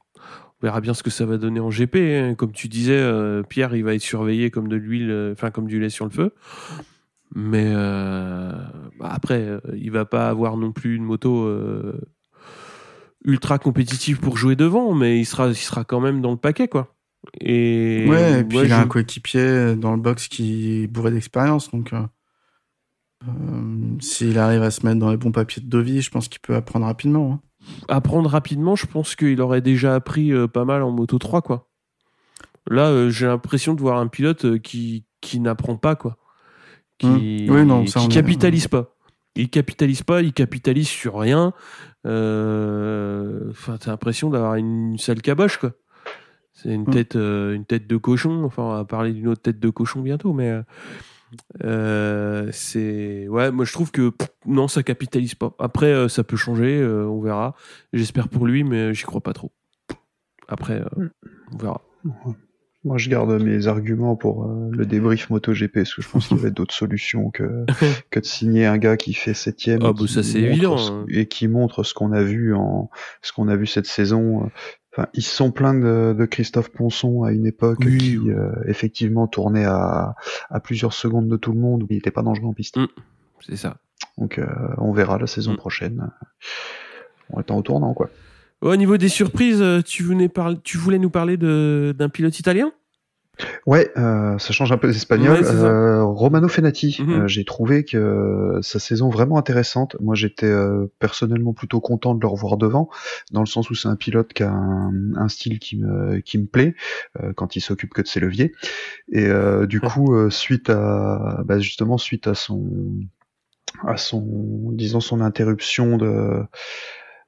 on verra bien ce que ça va donner en GP. hein. Comme tu disais, euh, Pierre, il va être surveillé comme de l'huile, euh, enfin comme du lait sur le feu. Mais euh, bah après, il va pas avoir non plus une moto ultra compétitif pour jouer devant, mais il sera, il sera quand même dans le paquet, quoi. Et ouais, et puis ouais, il a je- un coéquipier dans le box qui est bourré d'expérience, donc euh, s'il arrive à se mettre dans les bons papiers de Dovi, je pense qu'il peut apprendre rapidement. hein. Apprendre rapidement, je pense qu'il aurait déjà appris euh, pas mal en Moto 3, quoi. Là, euh, j'ai l'impression de voir un pilote euh, qui, qui n'apprend pas, quoi. Qui. Oui, non, ça, qui on est- capitalise pas. Il capitalise pas, il capitalise sur rien. Euh, Enfin, t'as l'impression d'avoir une sale caboche, quoi. C'est une tête, euh, une tête de cochon. Enfin, on va parler d'une autre tête de cochon bientôt, mais euh, euh, c'est ouais. Moi, je trouve que pff, non, ça capitalise pas. Après, euh, ça peut changer, euh, on verra. J'espère pour lui, mais j'y crois pas trop. Après, euh, on verra. Moi, je garde mes arguments pour euh, le débrief MotoGP, parce que je pense qu'il y avait d'autres solutions que, que de signer un gars qui fait septième Ah, et bah, qui ça, c'est montre évident, ce- hein. et qui montre ce qu'on a vu en ce qu'on a vu cette saison. Enfin, ils se sont plaints de, de Christophe Ponson à une époque Oui, qui oui. euh, effectivement tournait à, à plusieurs secondes de tout le monde où il n'était pas dangereux en piste. Mm. C'est ça. Donc euh, on verra la saison Mm. prochaine. On est en tournant quoi. Au niveau des surprises, euh, tu voulais, parler, tu voulais nous parler d'un pilote italien? Ouais, euh, ça change un peu des Espagnols. Ouais. Euh, Romano Fenati, Mhm. euh, j'ai trouvé que euh, sa saison vraiment intéressante. Moi, j'étais euh, personnellement plutôt content de le revoir devant, dans le sens où c'est un pilote qui a un, un style qui me qui me plaît euh, quand il s'occupe que de ses leviers. Et euh, du Ouais. coup, euh, suite à bah, justement suite à son à son disons son interruption de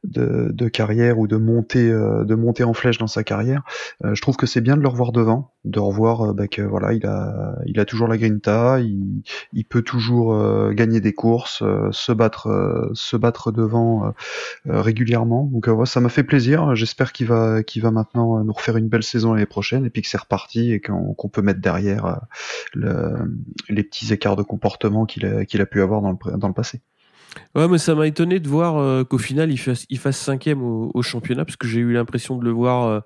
de, carrière ou de montée euh, de montée en flèche dans sa carrière euh, je trouve que c'est bien de le revoir devant, de revoir euh, bah, que voilà, il a, il a toujours la grinta, il, il peut toujours gagner des courses, se battre, se battre devant régulièrement. Donc ouais, ça m'a fait plaisir. J'espère qu'il va, qu'il va maintenant nous refaire une belle saison l'année prochaine et puis que c'est reparti et qu'on peut mettre derrière le, les petits écarts de comportement qu'il a, qu'il a pu avoir dans le, dans le passé. Ouais, mais ça m'a étonné de voir euh, qu'au final il fasse, il fasse cinquième au, au championnat, parce que j'ai eu l'impression de le voir, euh,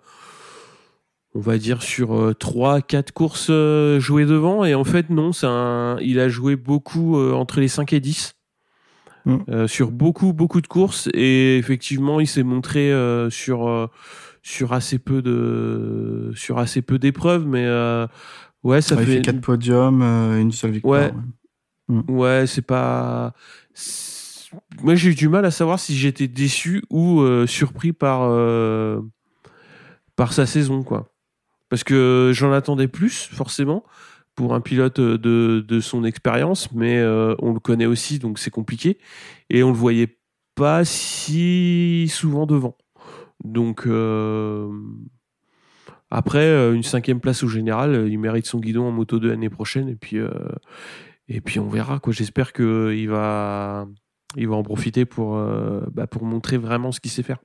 on va dire, sur euh, trois, quatre courses euh, jouer devant, et en fait, non, un, il a joué beaucoup euh, entre les 5 et 10. Mm. euh, sur beaucoup, beaucoup de courses, et effectivement, il s'est montré euh, sur, euh, sur assez peu de, sur assez peu d'épreuves, mais euh, ouais, ça Ouais, il fait, fait quatre podiums, euh, une seule victoire. Ouais. ouais. Ouais, c'est pas. Moi, j'ai eu du mal à savoir si j'étais déçu ou euh, surpris par euh, par sa saison, quoi. Parce que j'en attendais plus, forcément, pour un pilote euh, de, de son expérience, mais on le connaît aussi, donc c'est compliqué. Et on le voyait pas si souvent devant. Donc après, une cinquième place au général, il mérite son guidon en moto 2 l'année prochaine, et puis. et puis on verra quoi. J'espère que il va, il va en profiter pour, euh, bah, pour montrer vraiment ce qu'il sait faire.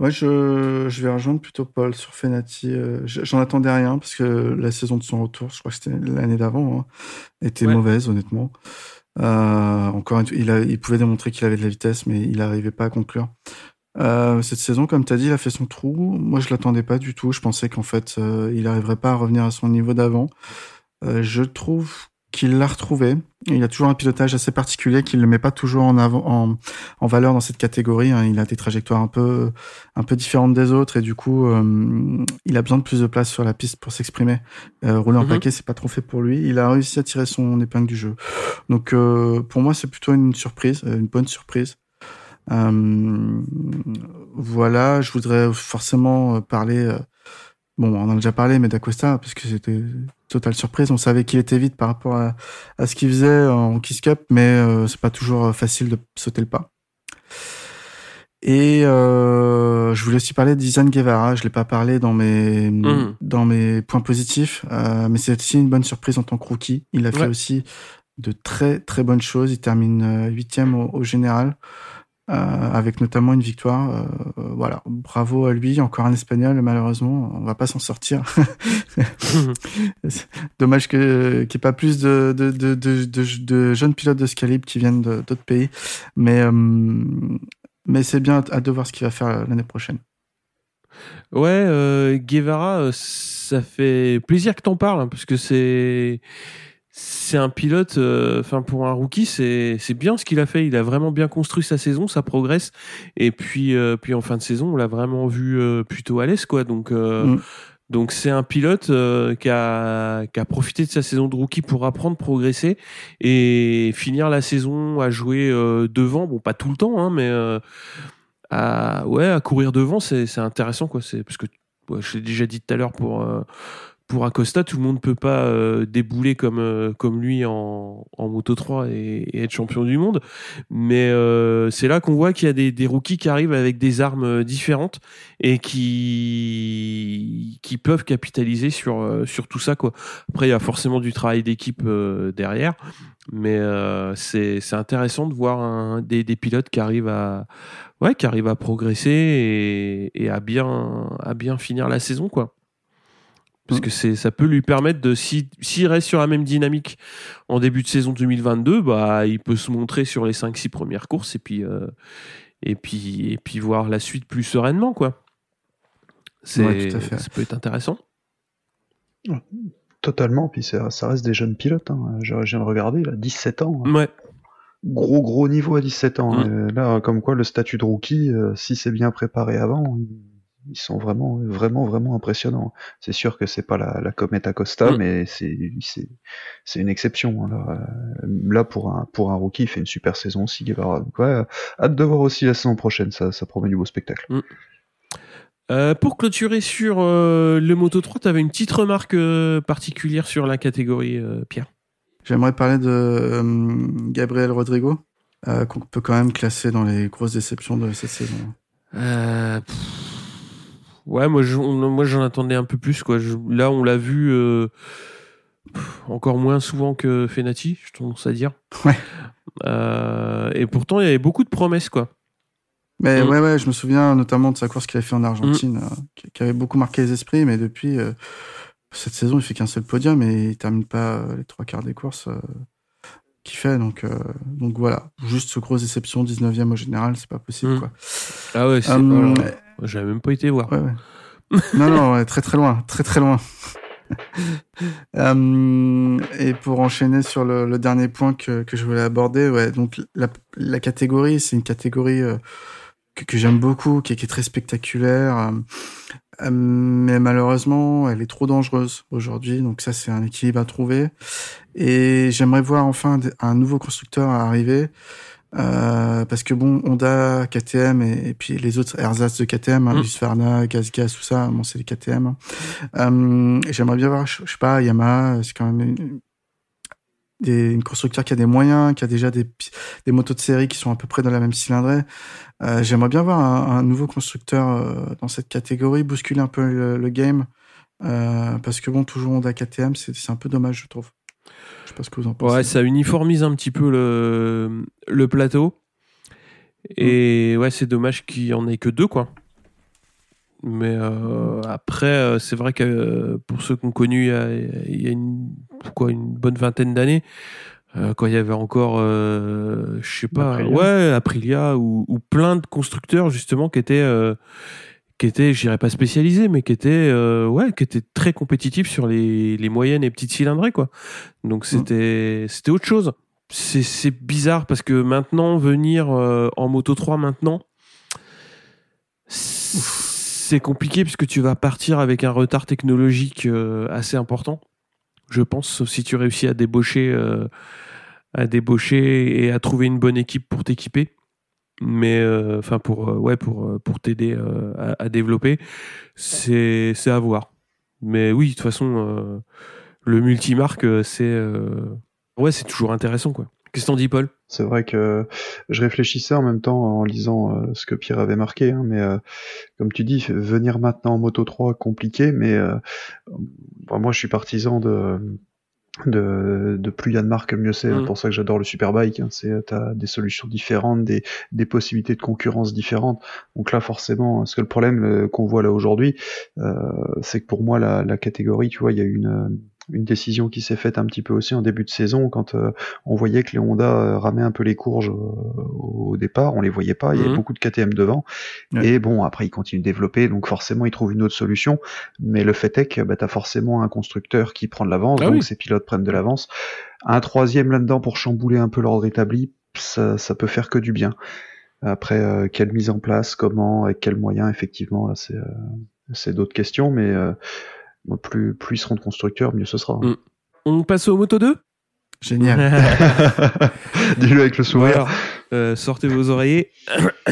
Ouais, je, je vais rejoindre plutôt Paul sur Fenati. Euh, je- J'en attendais rien parce que la saison de son retour, je crois que c'était l'année d'avant, hein, était Ouais. mauvaise, honnêtement. Euh, encore il, a, il pouvait démontrer qu'il avait de la vitesse, mais il n'arrivait pas à conclure. Euh, cette saison, comme tu as dit, il a fait son trou. Moi, je l'attendais pas du tout. Je pensais qu'en fait, il n'arriverait pas à revenir à son niveau d'avant. Je trouve qu'il l'a retrouvé. Il a toujours un pilotage assez particulier qu'il ne met pas toujours en, avant, en, en valeur dans cette catégorie. hein. Il a des trajectoires un peu, un peu différentes des autres et du coup, euh, il a besoin de plus de place sur la piste pour s'exprimer. Euh, rouler en Mhm. paquet, c'est pas trop fait pour lui. Il a réussi à tirer son épingle du jeu. Donc, euh, pour moi, c'est plutôt une surprise, euh, une bonne surprise. Voilà, je voudrais forcément parler. Euh, bon, on en a déjà parlé, mais d'Acosta, parce que c'était totale surprise. On savait qu'il était vite par rapport à, à ce qu'il faisait en Kiss Cup, mais euh, c'est pas toujours facile de sauter le pas. Et euh, je voulais aussi parler d'Izan Guevara. Je l'ai pas parlé dans mes Mhm. dans mes points positifs, euh, mais c'est aussi une bonne surprise en tant que rookie. Il a fait aussi de très très bonnes choses. Il termine euh, huitième au, au général, euh, avec notamment une victoire. Euh, euh, voilà, bravo à lui. Encore un espagnol, malheureusement, on va pas s'en sortir. Dommage que qu'il n'y ait pas plus de, de, de, de, de- jeunes pilotes de ce calibre qui viennent d'autres pays. Mais, euh, mais c'est bien à de voir ce qu'il va faire l'année prochaine. Ouais, euh, Guevara, euh, ça fait plaisir que t'en parles, hein, parce que c'est c'est un pilote, euh, enfin pour un rookie, c'est c'est bien ce qu'il a fait. Il a vraiment bien construit sa saison, ça progresse. Et puis euh, puis en fin de saison, on l'a vraiment vu euh, plutôt à l'aise, quoi. Donc euh, Mm. donc c'est un pilote euh, qui a qui a profité de sa saison de rookie pour apprendre, progresser et finir la saison à jouer euh, devant. Bon, pas tout le temps, hein, mais euh, à ouais à courir devant, c'est c'est intéressant, quoi. C'est parce que ouais, je l'ai déjà dit tout à l'heure pour euh, pour Acosta, tout le monde peut pas euh, débouler comme euh, comme lui en, Moto 3 et, être champion du monde. Mais euh, c'est là qu'on voit qu'il y a des, rookies qui arrivent avec des armes différentes et qui qui peuvent capitaliser sur sur tout ça quoi. Après il y a forcément du travail d'équipe derrière, mais c'est c'est intéressant de voir des, des pilotes qui arrivent à ouais qui arrivent à progresser et, et à bien à bien finir la saison quoi parce que c'est ça peut lui permettre de si s'il reste sur la même dynamique en début de saison 2022 bah il peut se montrer sur les 5 6 premières courses et puis euh, et puis et puis voir la suite plus sereinement quoi c'est Ouais, tout à fait. ça peut être intéressant Totalement, puis ça, ça reste des jeunes pilotes. Hein. Je, je viens de regarder, il a 17 ans. hein. ouais Gros, gros niveau à 17 ans. hein. Mm. Et Là, comme quoi, le statut de rookie, euh, si c'est bien préparé avant, ils sont vraiment, vraiment, vraiment impressionnants. C'est sûr que c'est pas la, la comète Acosta, Mm. mais c'est, c'est, c'est une exception. hein, Là, Euh, là pour un, pour un rookie, il fait une super saison aussi, Guevara. Donc, ouais, hâte de voir aussi la saison prochaine. Ça, ça promet du beau spectacle. Euh, pour clôturer sur euh, le Moto 3 tu avais une petite remarque euh, particulière sur la catégorie euh, Pierre? J'aimerais parler de euh, Gabriel Rodrigo, euh, qu'on peut quand même classer dans les grosses déceptions de cette saison. Euh, pff, ouais, moi, je- moi j'en attendais un peu plus. Quoi. Je- là, on l'a vu euh, encore moins souvent que Fenati, je tendance à dire. Ouais. Euh, et pourtant, il y avait beaucoup de promesses. quoi. Mais Mm. ouais, ouais, je me souviens notamment de sa course qu'il avait fait en Argentine, euh, qui, avait beaucoup marqué les esprits, mais depuis euh, cette saison, il fait qu'un seul podium et il termine pas les trois quarts des courses euh, qu'il fait. Donc, donc voilà, juste grosse déception, 19e au général, c'est pas possible. Mm. Quoi. Ah ouais, c'est Hum, pas- J'avais même pas été voir. Ouais, ouais. non, non, ouais, très très loin, très très loin. Euh, et pour enchaîner sur le, le dernier point que, que je voulais aborder, ouais, donc la, la catégorie, c'est une catégorie euh, que, que j'aime beaucoup, qui, est- qui est très spectaculaire, euh, euh, mais malheureusement, elle est trop dangereuse aujourd'hui. Donc ça, c'est un équilibre à trouver. Et j'aimerais voir enfin un nouveau constructeur arriver. Euh, parce que bon, Honda, KTM et, et puis les autres ersatz de KTM, hein, Mm. Husqvarna, GazGaz, tout ça, bon, c'est les KTM. Euh, et J'aimerais bien voir, je, je sais pas, Yamaha, c'est quand même une, des, une constructeur qui a des moyens, qui a déjà des, des motos de série qui sont à peu près dans la même cylindrée. Euh, J'aimerais bien voir un, un nouveau constructeur euh, dans cette catégorie, bousculer un peu le, le game. Euh, parce que bon, toujours Honda KTM, c'est un peu dommage, je trouve. Je sais pas ce que vous en pensez. Ouais, ça uniformise un petit peu le, le plateau. Et ouais, c'est dommage qu'il y en ait que deux, quoi. Mais euh, après, euh, c'est vrai que euh, pour ceux qui ont connu il y a, il y a une, quoi, une bonne vingtaine d'années, quand il y avait encore, je sais pas, Aprilia. ouais, Aprilia ou, ou plein de constructeurs justement qui étaient, qui étaient, je dirais pas spécialisés, mais qui étaient, euh, ouais, qui étaient très compétitifs sur les, les moyennes et petites cylindrées, quoi. Donc c'était, c'était autre chose. C'est, c'est bizarre parce que maintenant venir euh, en moto 3 maintenant, c'est compliqué puisque tu vas partir avec un retard technologique euh, assez important, je pense, sauf si tu réussis à débaucher, à débaucher et à trouver une bonne équipe pour t'équiper. Mais euh, enfin pour euh, ouais pour euh, pour t'aider euh, à, à développer, c'est c'est à voir. Mais oui, de toute façon, euh, le multimarque, euh, c'est euh, ouais, c'est toujours intéressant quoi. Qu'est-ce que t'en dis, Paul? C'est vrai que je réfléchissais en même temps en lisant euh, ce que Pierre avait marqué, hein, mais euh, comme tu dis, venir maintenant en Moto 3, compliqué, mais euh, bon, moi je suis partisan de, de, de plus il y a de marques, mieux c'est. C'est pour ça que j'adore le Superbike. Hein, c'est t'as des solutions différentes, des, des possibilités de concurrence différentes. Donc là, forcément, parce que le problème euh, qu'on voit là aujourd'hui, euh, c'est que pour moi la, la catégorie, tu vois, il y a une une décision qui s'est faite un petit peu aussi en début de saison quand euh, on voyait que les Honda euh, ramaient un peu les courges euh, au départ, on les voyait pas, il y avait Mhm. beaucoup de KTM devant. Ouais. Et bon, après ils continuent de développer, donc forcément ils trouvent une autre solution. Mais le fait est que bah, tu as forcément un constructeur qui prend de l'avance, Ah donc oui. ses pilotes prennent de l'avance. Un troisième là-dedans pour chambouler un peu l'ordre établi, ça, ça peut faire que du bien. Après, euh, quelle mise en place, comment, avec quels moyens, effectivement, là c'est euh, d'autres questions, mais euh, plus, plus ils seront de constructeurs, mieux ce sera. Mm. On passe au Moto 2 Génial. Dis-le avec le sourire. alors, euh, sortez vos oreillers.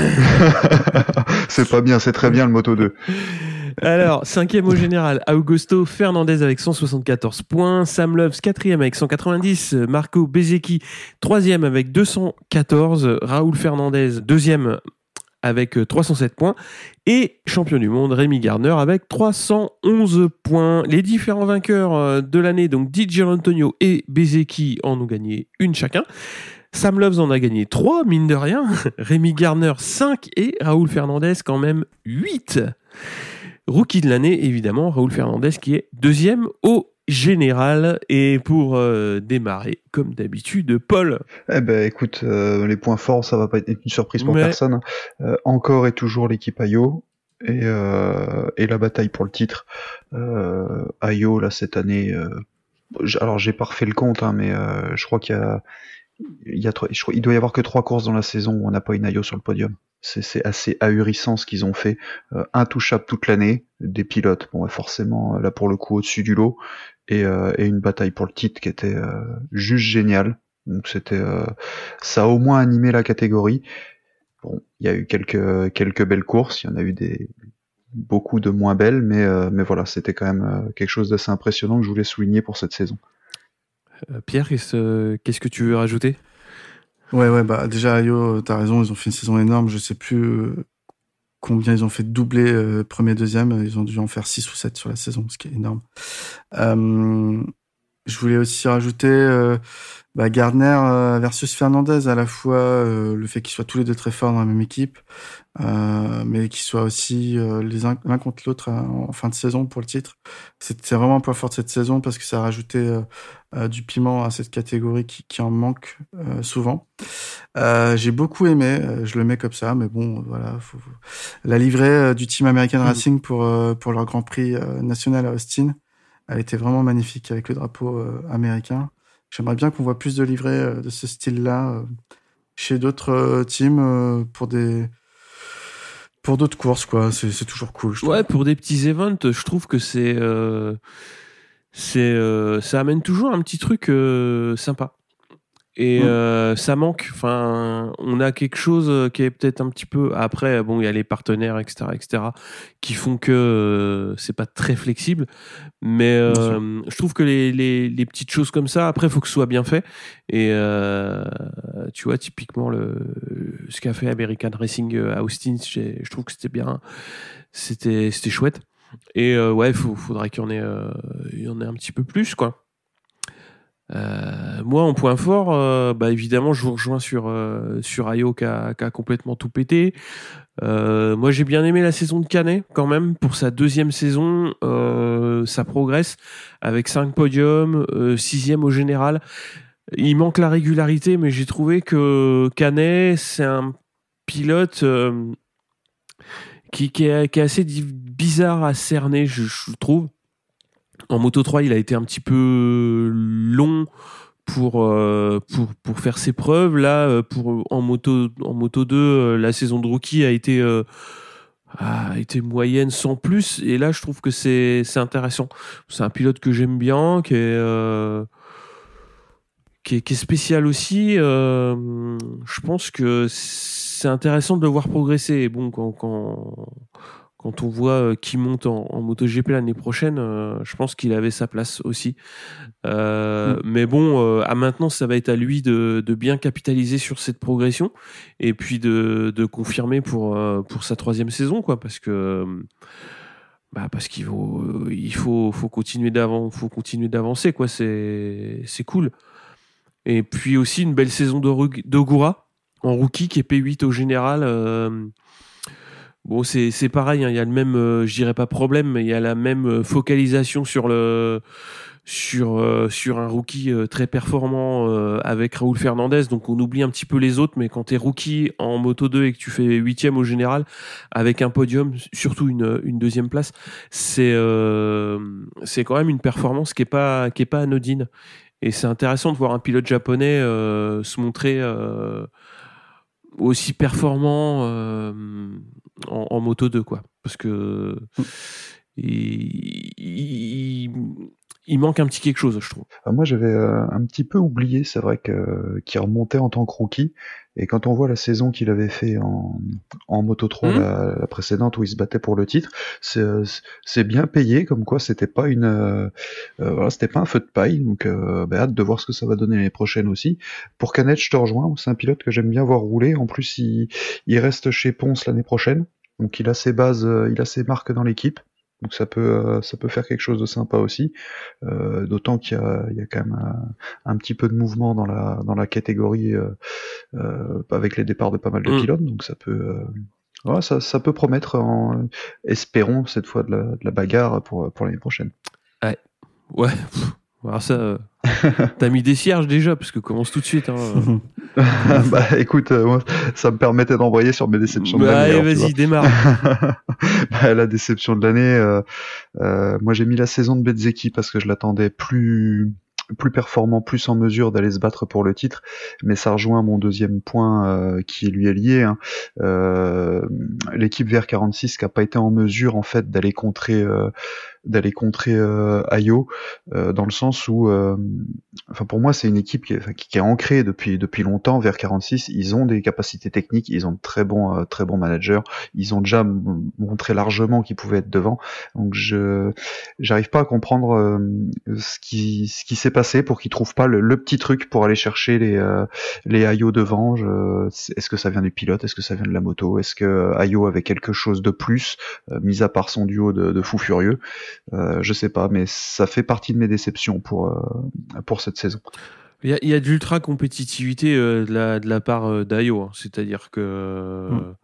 c'est pas bien, c'est très bien le Moto 2. Alors, cinquième au général, Augusto Fernandez avec 174 points, Sam Loves quatrième avec 190, Marco Bezecchi troisième avec 214, Raoul Fernandez deuxième avec euh, 307 points et champion du monde Rémi Gardner avec 311 points. Les différents vainqueurs euh, de l'année, donc Di Antonio et Bezecchi en ont gagné une chacun. Sam Loves en a gagné 3, mine de rien. Rémi Gardner 5 et Raoul Fernandez quand même 8. Rookie de l'année, évidemment, Raoul Fernandez qui est deuxième au général. Et pour euh, démarrer, comme d'habitude, Paul. Eh ben, écoute, euh, les points forts, ça va pas être une surprise pour Mais- personne. Euh, encore et toujours l'équipe Ayo et, euh, et la bataille pour le titre. Euh, Ayo, là, cette année, euh, alors j'ai pas refait le compte, hein, mais euh, je crois qu'il y a, il y a trois- je crois, il doit y avoir que trois courses dans la saison où on n'a pas une Ayo sur le podium. C'est, c'est assez ahurissant ce qu'ils ont fait. Euh, intouchable toute l'année, des pilotes, bon, forcément, là pour le coup, au-dessus du lot, et, euh, et une bataille pour le titre qui était euh, juste géniale. Donc c'était, euh, ça a au moins animé la catégorie. Bon, il y a eu quelques quelques belles courses, il y en a eu des beaucoup de moins belles, mais euh, mais voilà, c'était quand même quelque chose d'assez impressionnant que je voulais souligner pour cette saison. Pierre, qu'est-ce qu'est-ce que tu veux rajouter? Ouais, ouais, bah déjà, Ayo, t'as raison, ils ont fait une saison énorme. Je sais plus euh, combien ils ont fait de doublé euh, premier, deuxième. Ils ont dû en faire 6 ou 7 sur la saison, ce qui est énorme. Euh, je voulais aussi rajouter euh, bah, Gardner euh, versus Fernandez, à la fois euh, le fait qu'ils soient tous les deux très forts dans la même équipe, euh, mais qu'ils soient aussi euh, les uns l'un contre l'autre euh, en fin de saison pour le titre. C'est vraiment un point fort de cette saison parce que ça a rajouté du piment à cette catégorie qui, qui en manque euh, souvent. Euh, J'ai beaucoup aimé, euh, je le mets comme ça, mais bon, voilà. Faut, faut- La livrée du team American Mm. Racing pour, euh, pour leur Grand Prix national à Austin, elle était vraiment magnifique avec le drapeau euh, américain. J'aimerais bien qu'on voit plus de livrées euh, de ce style-là euh, chez d'autres teams pour des pour d'autres courses, quoi. C'est toujours cool. Ouais, pour des petits events, je trouve que c'est c'est ça amène toujours un petit truc sympa. Et Mm. euh, ça manque. Enfin, on a quelque chose euh, qui est peut-être un petit peu. Après, bon, il y a les partenaires, etc., etc., qui font que euh, c'est pas très flexible. Mais euh, je trouve que les, les, les petites choses comme ça, après, faut que ce soit bien fait. Et euh, tu vois, typiquement le ce qu'a fait American Racing à Austin, je trouve que c'était bien, c'était c'était chouette. Et euh, ouais, faut, faudrait qu'il y en ait, euh, il y en ait un petit peu plus, quoi. Euh, moi, en point fort, euh, bah évidemment, je vous rejoins sur euh, sur Ayo qui a, complètement tout pété. Moi, j'ai bien aimé la saison de Canet quand même pour sa deuxième saison. Ça progresse avec cinq podiums, euh, sixième au général. Il manque la régularité, mais j'ai trouvé que Canet, c'est un pilote qui, est, assez bizarre à cerner, je, je trouve. En Moto 3, il a été un petit peu long pour, euh, pour, faire ses preuves. Là, euh, en, moto, en Moto 2, euh, la saison de rookie a été, moyenne sans plus. Et là, je trouve que c'est intéressant. C'est un pilote que j'aime bien, qui est, qui est, spécial aussi. Je pense que c'est intéressant de le voir progresser. Bon, quand, quand, quand on voit euh, qui monte en, en MotoGP l'année prochaine, euh, je pense qu'il avait sa place aussi. Euh, Mais bon, à maintenant, ça va être à lui de, de bien capitaliser sur cette progression et puis de, de confirmer pour, pour sa troisième saison, quoi, parce que bah parce qu'il faut, il faut, faut continuer d'avant, faut continuer d'avancer, quoi. C'est, c'est cool. Et puis aussi une belle saison d'Ogura en rookie qui est P8 au général. euh, bon, c'est pareil. hein, Il y a le même, euh, je dirais pas problème, mais il y a la même euh, focalisation sur le sur euh, sur un rookie euh, très performant euh, avec Raoul Fernandez. Donc on oublie un petit peu les autres, mais quand t'es rookie en moto 2 et que tu fais huitième au général avec un podium, surtout une une deuxième place, c'est c'est quand même une performance qui est pas qui est pas anodine. Et c'est intéressant de voir un pilote japonais se montrer aussi performant en, en moto 2 quoi. Parce que il, il, il manque un petit quelque chose je trouve. Euh, Moi, j'avais euh, un petit peu oublié, c'est vrai que qu'il remontait en tant que rookie. Et quand on voit la saison qu'il avait fait en, en Moto 3, Mhm. la, la précédente où il se battait pour le titre, c'est c'est bien payé, comme quoi c'était pas une, euh, euh, voilà, c'était pas un feu de paille. Donc, euh, bah, hâte de voir ce que ça va donner l'année prochaine aussi. Pour Canet, je te rejoins. C'est un pilote que j'aime bien voir rouler. En plus, il, il reste chez Ponce l'année prochaine, donc il a ses bases, euh, il a ses marques dans l'équipe. Donc ça peut, euh, ça peut faire quelque chose de sympa aussi. Euh, D'autant qu'il y y a quand même un, un petit peu de mouvement dans la, dans la catégorie euh, euh, avec les départs de pas mal de Mm. pilotes. Donc ça peut, ouais, ça, ça peut promettre. En, espérons cette fois de la, de la bagarre pour, pour l'année prochaine. ouais pff, alors ça euh, t'as mis des cierges déjà parce que commence tout de suite hein. bah écoute, euh, moi, ça me permettait d'envoyer sur mes déceptions de Bah, l'année. allez alors, tu vois. vas-y démarre Bah, la déception de l'année, euh, euh, moi j'ai mis la saison de Bezzeki parce que je l'attendais plus plus performant, plus en mesure d'aller se battre pour le titre, mais ça rejoint mon deuxième point euh, qui lui est lié. hein. Euh, L'équipe VR46 qui a pas été en mesure en fait d'aller contrer euh, d'aller contrer euh, Ayo dans le sens où, enfin pour moi c'est une équipe qui est, ancrée depuis depuis longtemps vers 46. Ils ont des capacités techniques, ils ont de très bons très managers, ils ont déjà montré largement qu'ils pouvaient être devant. Donc je j'arrive pas à comprendre ce qui ce qui passé pour qu'ils trouvent pas le, le petit truc pour aller chercher les euh, les Ayo devant. Je- Est-ce que ça vient du pilote Est-ce que ça vient de la moto Est-ce que Ayo avait quelque chose de plus, euh, mis à part son duo de, de fous furieux euh, Je sais pas, mais ça fait partie de mes déceptions pour euh, pour cette saison. Il y a, il y a de l'ultra compétitivité euh, de, la, de la part euh, d'Ayo, hein. c'est-à-dire que Mm.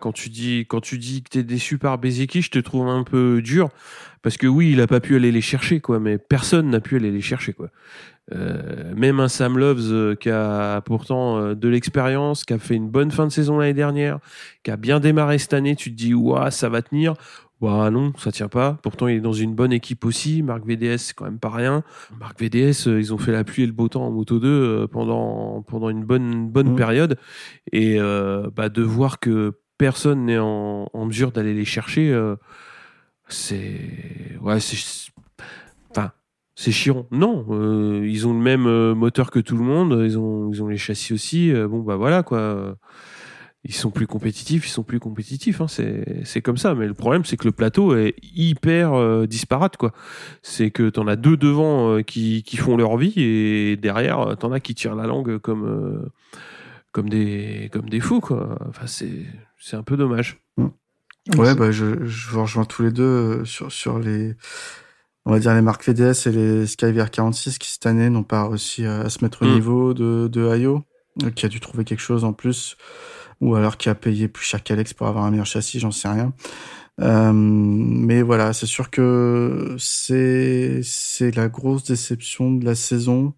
Quand tu dis quand tu dis que t'es déçu par Bezeki, je te trouve un peu dur parce que oui, il a pas pu aller les chercher quoi, mais personne n'a pu aller les chercher quoi. Euh, même un Sam Loves euh, qui a pourtant euh, de l'expérience, qui a fait une bonne fin de saison l'année dernière, qui a bien démarré cette année, tu te dis ouah ça va tenir. Bah non, ça tient pas. Pourtant, il est dans une bonne équipe aussi. Marc VDS, c'est quand même pas rien. Marc VDS, ils ont fait la pluie et le beau temps en Moto 2 euh, pendant pendant une bonne bonne Mhm. période. Et bah, de voir que personne n'est en, mesure d'aller les chercher, euh, c'est ouais, c'est enfin c'est chiant. Non, euh, ils ont le même euh, moteur que tout le monde. Ils ont ils ont les châssis aussi. Bon bah voilà quoi ils sont plus compétitifs, ils sont plus compétitifs, hein, c'est comme ça. Mais le problème, c'est que le plateau est hyper disparate, quoi. C'est que t'en as deux devant qui, qui font leur vie et derrière, t'en as qui tirent la langue comme comme des comme des fous, quoi. Enfin, c'est c'est un peu dommage. Ouais, bah, je, je vous rejoins tous les deux euh, sur, sur les, on va dire les marques VDS et les Skyver 46 qui cette année n'ont pas réussi à, à se mettre au Mm. niveau de, de Ayo, euh, qui a dû trouver quelque chose en plus, ou alors qui a payé plus cher qu'Alex pour avoir un meilleur châssis, j'en sais rien. Euh, mais voilà, c'est sûr que c'est, c'est la grosse déception de la saison,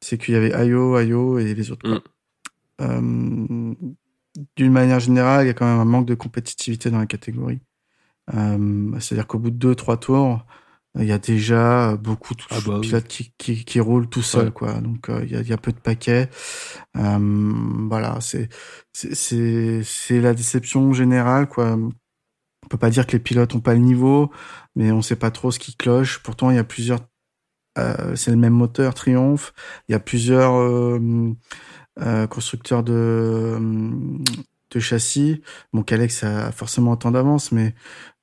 c'est qu'il y avait Ayo, Ayo et les autres. Euh, d'une manière générale, il y a quand même un manque de compétitivité dans la catégorie. Euh, C'est-à-dire qu'au bout de deux, trois tours, il y a déjà beaucoup de Ah bah oui. pilotes qui, qui, qui roulent tout seuls, Ouais. quoi. Donc euh, il y, a, il y a peu de paquets. Euh, voilà, c'est c'est- la déception générale, quoi. On peut pas dire que les pilotes ont pas le niveau, mais on sait pas trop ce qui cloche. Pourtant, il y a plusieurs. euh, c'est le même moteur, Triomphe. Il y a plusieurs euh, constructeurs de châssis. Bon, Alex a forcément autant d'avance, mais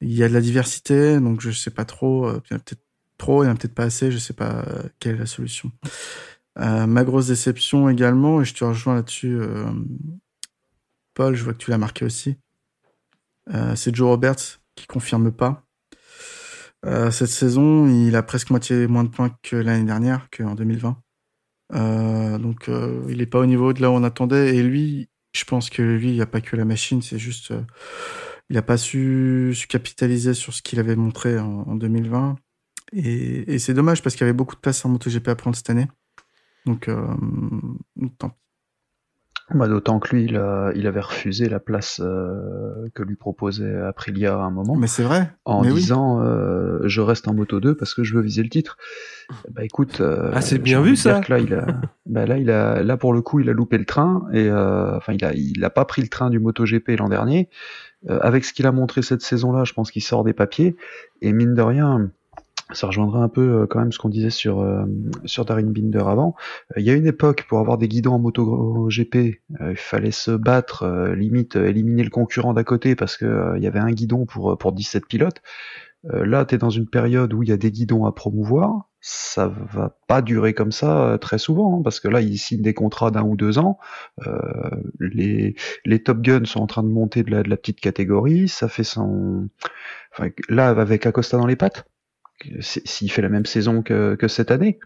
il y a de la diversité, donc je sais pas trop. euh, Il y en a peut-être trop, il y en a peut-être pas assez. Je sais pas euh, quelle est la solution. Ma grosse déception également, et je te rejoins là-dessus, Paul. Je vois que tu l'as marqué aussi. C'est Joe Roberts qui confirme pas. Cette saison, il a presque moitié moins de points que l'année dernière, qu'en 2020. Euh, donc, euh, il est pas au niveau de là où on attendait. Et lui, Je pense que lui, il n'y a pas que la machine, c'est juste, euh, il n'a pas su, su, capitaliser sur ce qu'il avait montré en, en 2020. Et, c'est dommage parce qu'il y avait beaucoup de place en MotoGP à prendre cette année. Donc, tant pis. Bah, D'autant que lui, il, a, il, avait refusé la place euh, que lui proposait Aprilia à un moment. Mais c'est vrai. En Mais disant, oui. euh, je reste en moto 2 parce que je veux viser le titre. Bah écoute. euh, ah, c'est bien vu ça. Là, il a, bah, là, il a, là, pour le coup, il a loupé le train et euh, enfin, il a, il a pas pris le train du MotoGP l'an dernier. Euh, avec ce qu'il a montré cette saison-là, je pense qu'il sort des papiers et mine de rien ça rejoindra un peu euh, quand même ce qu'on disait sur euh, sur Darin Binder avant. Il y a une époque pour avoir des guidons en moto GP, euh, il fallait se battre, euh, limite éliminer le concurrent d'à côté parce que il y avait un guidon pour pour 17 pilotes. là, tu es dans une période où il y a des guidons à promouvoir. Ça va pas durer comme ça très souvent hein, parce que là, ils signent des contrats d'un ou deux ans. les les Top Guns sont en train de monter de la de la petite catégorie. Ça fait son, enfin, là avec Acosta dans les pattes s'il fait la même saison que, que cette année,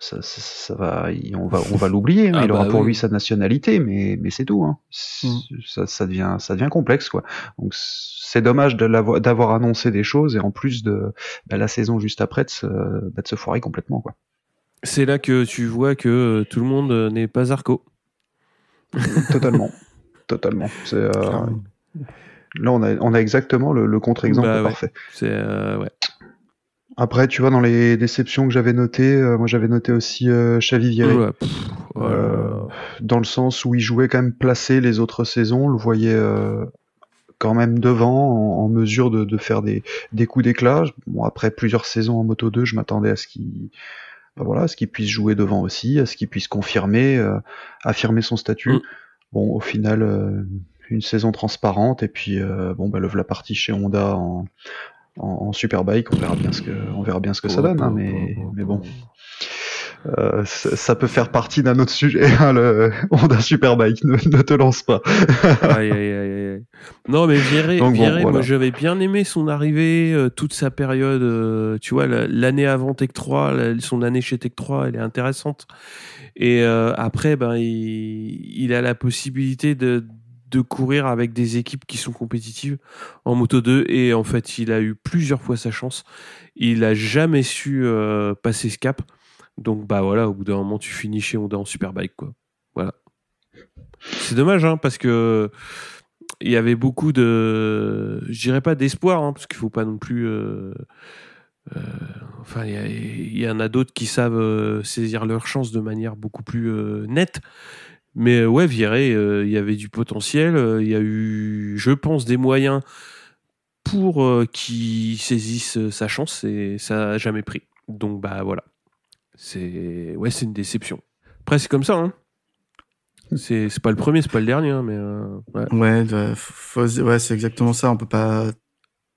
ça, ça, ça, va, on va, on va l'oublier. Hein. Ah il bah aura pour oui. lui sa nationalité, mais, mais c'est tout. Hein. Mm. Ça, ça, devient, ça devient complexe, quoi. Donc c'est dommage d'avoir annoncé des choses et en plus de bah, la saison juste après de se, bah, de se foirer complètement, quoi. C'est là que tu vois que tout le monde n'est pas Arco. Totalement, totalement. Euh, là, on a, on a exactement le, le contre-exemple parfait. C'est euh, ouais. Après, tu vois, dans les déceptions que j'avais notées, euh, moi j'avais noté aussi euh, Xavi Vieré. Ouais, pff, voilà. euh, dans le sens où il jouait quand même placé les autres saisons, on le voyait euh, quand même devant, en, en mesure de, de, faire des, des coups d'éclat. Bon, après plusieurs saisons en Moto 2, je m'attendais à ce qu'il ben voilà, à ce qu'il puisse jouer devant aussi, à ce qu'il puisse confirmer, affirmer son statut. Mm. Bon, au final, une saison transparente, et puis bon, bah, le la partie chez Honda en en, en, Superbike, on verra bien ce que, on verra bien ce que ça donne, hein, mais, mais bon. Euh, ça, ça, peut faire partie d'un autre sujet, hein, le Honda Superbike, ne, ne te lance pas. aïe, aïe, aïe, non, mais Viré, bon, voilà. moi j'avais bien aimé son arrivée, euh, toute sa période, euh, tu vois, l'année avant Tech 3, la, son année chez Tech 3, elle est intéressante. Et euh, après, ben, il, il a la possibilité de, de courir avec des équipes qui sont compétitives en moto 2 et en fait il a eu plusieurs fois sa chance. Il a jamais su euh, passer ce cap. Donc bah voilà au bout d'un moment tu finis chez Honda en Superbike quoi. Voilà. C'est dommage hein, parce que il y avait beaucoup de je dirais pas d'espoir hein, parce qu'il faut pas non plus euh, euh, enfin il y, en a d'autres qui savent saisir leur chance de manière beaucoup plus nette mais ouais, Viré, il euh, y avait du potentiel. Il euh, y a eu, je pense, des moyens pour euh, qu'il saisisse sa chance et ça n'a jamais pris. Donc bah voilà. C'est ouais, une déception. Après, c'est comme ça. Hein. C'est pas le premier, c'est pas le dernier, hein, mais ouais. Faut, ouais c'est exactement ça. On peut pas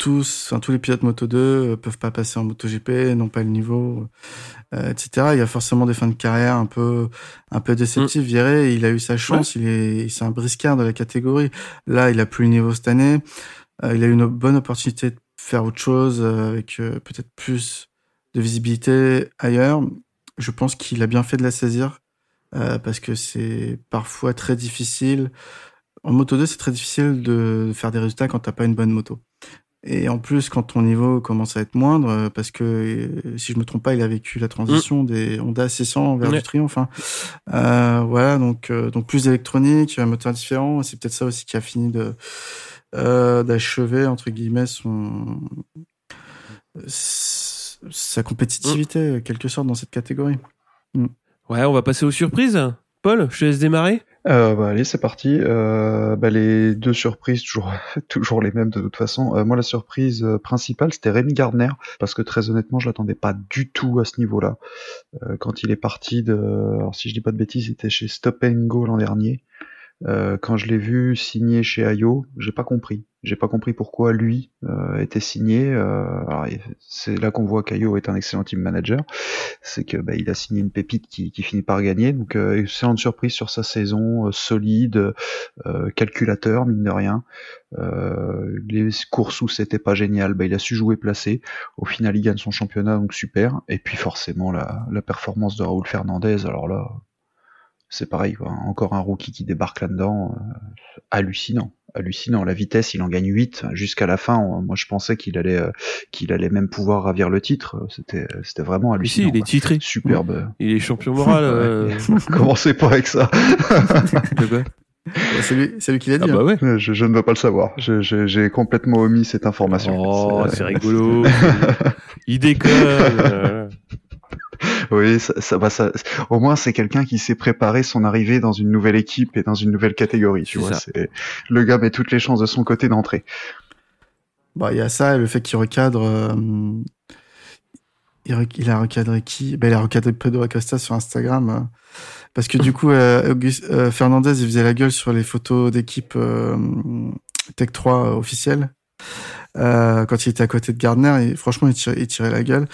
tous, enfin, tous les pilotes Moto 2 euh, peuvent pas passer en MotoGP, n'ont pas le niveau, euh, etc. Il y a forcément des fins de carrière un peu, un peu déceptives. Mm. Viré, il a eu sa chance, ouais. il est, c'est un briscard de la catégorie. Là, il a plus le niveau cette année. Euh, il a eu une bonne opportunité de faire autre chose euh, avec euh, peut-être plus de visibilité ailleurs. Je pense qu'il a bien fait de la saisir euh, parce que c'est parfois très difficile. En Moto 2, c'est très difficile de faire des résultats quand t'as pas une bonne moto. Et en plus, quand ton niveau commence à être moindre, euh, parce que si je me trompe pas, il a vécu la transition mmh. des Honda 600 vers ouais. du Triumph. Hein. Euh, voilà, donc euh, donc plus d'électronique, un moteur différent. C'est peut-être ça aussi qui a fini de euh, d'achever entre guillemets son sa compétitivité, mmh. quelque sorte, dans cette catégorie. Mmh. Ouais, on va passer aux surprises. Paul, je te laisse démarrer. Euh, bah, allez, c'est parti. Euh, bah, les deux surprises, toujours, toujours les mêmes de toute façon. Euh, moi, la surprise euh, principale, c'était Rémi Gardner, parce que très honnêtement, je l'attendais pas du tout à ce niveau-là. Euh, quand il est parti de, alors si je dis pas de bêtises, il était chez Stop Go l'an dernier. Quand je l'ai vu signer chez Ayo, j'ai pas compris. J'ai pas compris pourquoi lui euh, était signé. Euh, c'est là qu'on voit qu'Ayo est un excellent team manager. C'est que bah, il a signé une pépite qui, qui finit par gagner. Donc euh, excellente surprise sur sa saison, euh, solide, euh, calculateur mine de rien. les courses où c'était pas génial, bah, il a su jouer placé. Au final, il gagne son championnat, donc super. Et puis forcément la, la performance de Raoul Fernandez. Alors là, c'est pareil, quoi. encore un rookie qui débarque là-dedans, euh, hallucinant, hallucinant. La vitesse, il en gagne 8 jusqu'à la fin. Moi, je pensais qu'il allait, euh, qu'il allait même pouvoir ravir le titre. C'était, c'était vraiment hallucinant. si, il est titré. Superbe. Il est champion moral. euh, Commencez pas avec ça. C'est lui, c'est lui qui l'a dit. Ah bah hein. ouais. Je, je ne veux pas le savoir. Je- je- J'ai complètement omis cette information. Oh, C'est- c'est rigolo. il déconne. Oui, ça, ça, bah, ça- au moins c'est quelqu'un qui sait préparer son arrivée dans une nouvelle équipe et dans une nouvelle catégorie. Tu vois, c'est le gars met toutes les chances de son côté d'entrer. Bah, il y a ça et le fait qu'il recadre. euh, il, rec- il a recadré qui? Ben, Il a recadré Pedro Acosta sur Instagram. euh, parce que du coup, euh, Auguste- euh, Fernandez, il faisait la gueule sur les photos d'équipe euh, Tech 3 officielles. Euh, quand il était à côté de Gardner, franchement, il tirait, il tirait la gueule.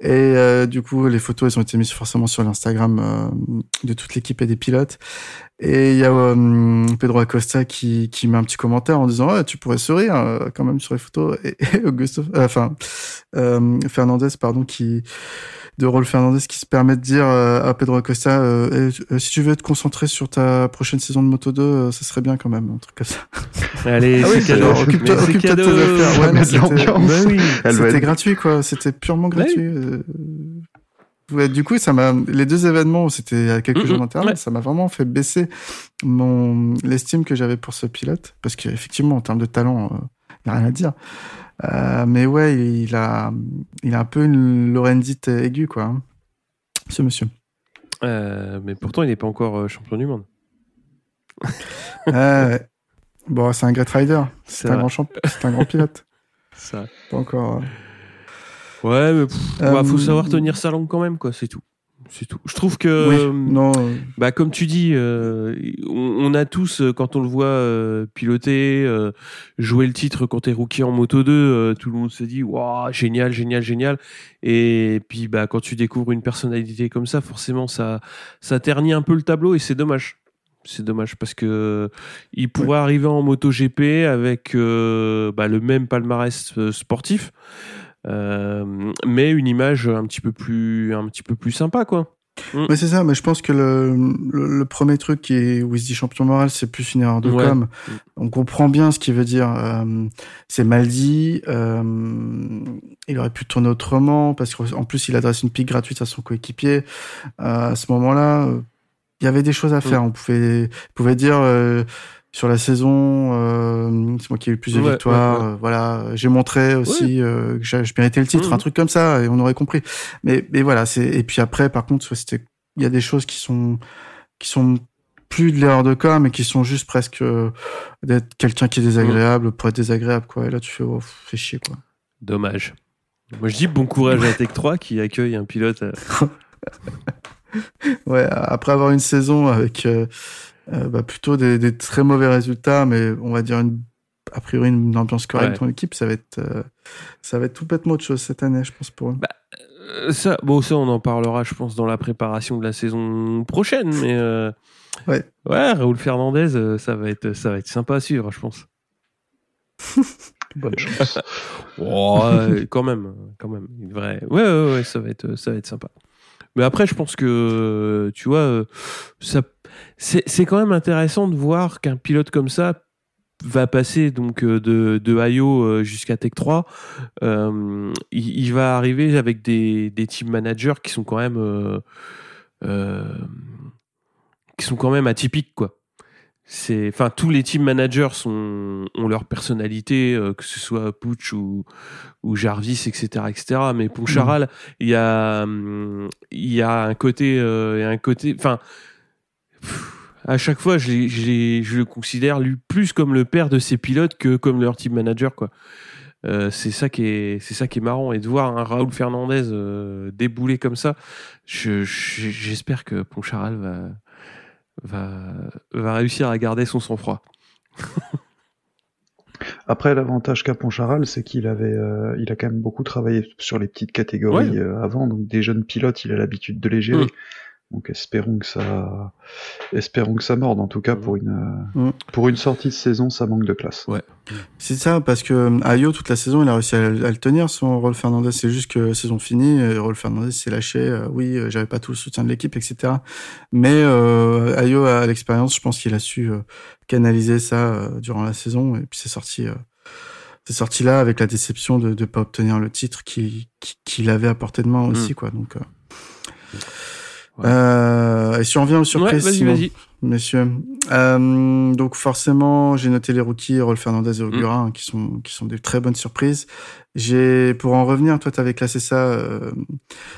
Et euh, du coup, les photos, elles ont été mises forcément sur l'Instagram euh, de toute l'équipe et des pilotes. Et il y a euh, Pedro Acosta qui, qui met un petit commentaire en disant ouais, tu pourrais sourire quand même sur les photos. Et, et Augusto, enfin Fernandez, pardon, qui de Rolf Fernandez qui se permet de dire euh, à Pedro Acosta euh, Eh, euh, si tu veux te concentrer sur ta prochaine saison de Moto 2, euh, ça serait bien quand même, un truc comme ça. Allez, Ah oui, c'est c'est- cadeau. occupe-toi- occupe-toi de tes affaires. Ouais, c'était-. Bah oui. Être- gratuit quoi, c'était purement Ouais. gratuit. euh, Ouais, du coup, ça m'a les deux événements, c'était à quelques jours d'intervalle, ouais. ça m'a vraiment fait baisser mon l'estime que j'avais pour ce pilote, parce qu'effectivement, en termes de talent, il y a rien à dire. Euh, mais ouais, il a, il a un peu une Lorenzite aiguë, quoi, hein, ce monsieur. Euh, mais pourtant, il n'est pas encore euh, champion du monde. Ouais. Bon, c'est un great rider, c'est un grand champ, c'est un grand pilote. Ça. Pas encore. euh, Ouais, mais pff, bah, faut savoir tenir sa langue quand même, quoi. C'est tout. C'est tout. Je trouve que, oui, euh, non. euh, bah, comme tu dis, euh, on, on a tous, quand on le voit euh, piloter, jouer le titre quand t'es rookie en moto 2, euh, tout le monde se dit, waouh, génial, génial, génial. Et puis, bah, quand tu découvres une personnalité comme ça, forcément, ça, ça ternit un peu le tableau et c'est dommage. C'est dommage parce que il pourrait arriver en moto GP avec bah, le même palmarès sportif, mais une image un petit peu plus, un petit peu plus sympa, quoi. Mais c'est ça, mais je pense que le, le, le premier truc qui est, où il se dit champion moral, c'est plus une erreur de Ouais. com. On comprend bien ce qu'il veut dire. euh, c'est mal dit. euh, il aurait pu tourner autrement parce qu'en plus, il adresse une pique gratuite à son coéquipier. Euh, à ce moment-là, euh, il y avait des choses à faire. On pouvait, pouvait dire euh, sur la saison, euh, c'est moi qui ai eu le plus de Ouais, victoires. ouais, ouais. euh, voilà, j'ai montré aussi euh, que je méritais le titre, Mhm. un truc comme ça, et on aurait compris. Mais, mais voilà, c'est et puis après, par contre, c'était, il y a des choses qui sont qui sont plus de l'erreur de com, mais qui sont juste presque euh, d'être quelqu'un qui est désagréable pour être désagréable, quoi. Et là, tu fais, oh, fais chier, quoi. Dommage. Moi, je dis bon courage à Tech 3 qui accueille un pilote. Ouais, après avoir une saison avec euh, bah, plutôt des, des très mauvais résultats, mais on va dire une, a priori une ambiance correcte Ouais. dans l'équipe, ça va être euh, ça va être complètement autre chose cette année, je pense pour eux. Euh, ça, bon, ça, on en parlera, je pense, dans la préparation de la saison prochaine. Mais euh, Ouais. ouais, Raoul Fernandez, euh, ça va être, ça va être sympa à suivre, je pense. Bonne chance. Oh, quand même, quand même. Il devrait. Ouais, ouais, ouais, ça va être, ça va être sympa. Mais après, je pense que, tu vois, ça, c'est, c'est quand même intéressant de voir qu'un pilote comme ça va passer donc euh, de, de IO euh, jusqu'à Tech 3. Euh, il, il va arriver avec des, des team managers qui sont quand même, euh, euh, qui sont quand même atypiques, quoi. C'est enfin tous les team managers sont ont leur personnalité que ce soit Pooch ou ou Jarvis etc etc mais Poncharal il y a il y a un côté un côté enfin pff, à chaque fois je, le considère lui plus comme le père de ses pilotes que comme leur team manager quoi Euh, c'est ça qui est c'est ça qui est marrant et de voir un Raoul Fernandez euh, débouler comme ça je- je- j'espère que Poncharal va va, va réussir à garder son sang-froid. Après, l'avantage qu'a Poncharal, c'est qu'il avait, euh, il a quand même beaucoup travaillé sur les petites catégories Ouais. euh, avant, donc des jeunes pilotes, il a l'habitude de les gérer. Mm. Donc espérons que ça, espérons que ça morde. En tout cas, pour une, Mm. pour une sortie de saison, ça manque de classe. C'est ça, parce que euh, Ayo, toute la saison, il a réussi à, à le tenir, son Rolf Fernandez. C'est juste que saison finie, euh, Rolf Fernandez s'est lâché. euh, oui, j'avais pas tout le soutien de l'équipe, etc. Mais euh, Ayo a l'expérience, je pense qu'il a su euh, canaliser ça euh, durant la saison. Et puis c'est sorti, euh, c'est sorti là avec la déception de ne pas obtenir le titre qu'il qui, qu'il avait à portée de main aussi, quoi. Donc, euh, Ouais. euh, et si on revient aux Ouais, surprises, vas-y, Simon vas-y. messieurs. Euh, donc forcément, j'ai noté les rookies, Rolf Fernandez et Mm. Ogura, hein, qui sont qui sont des très bonnes surprises. J'ai pour en revenir, toi, t'avais classé ça, euh,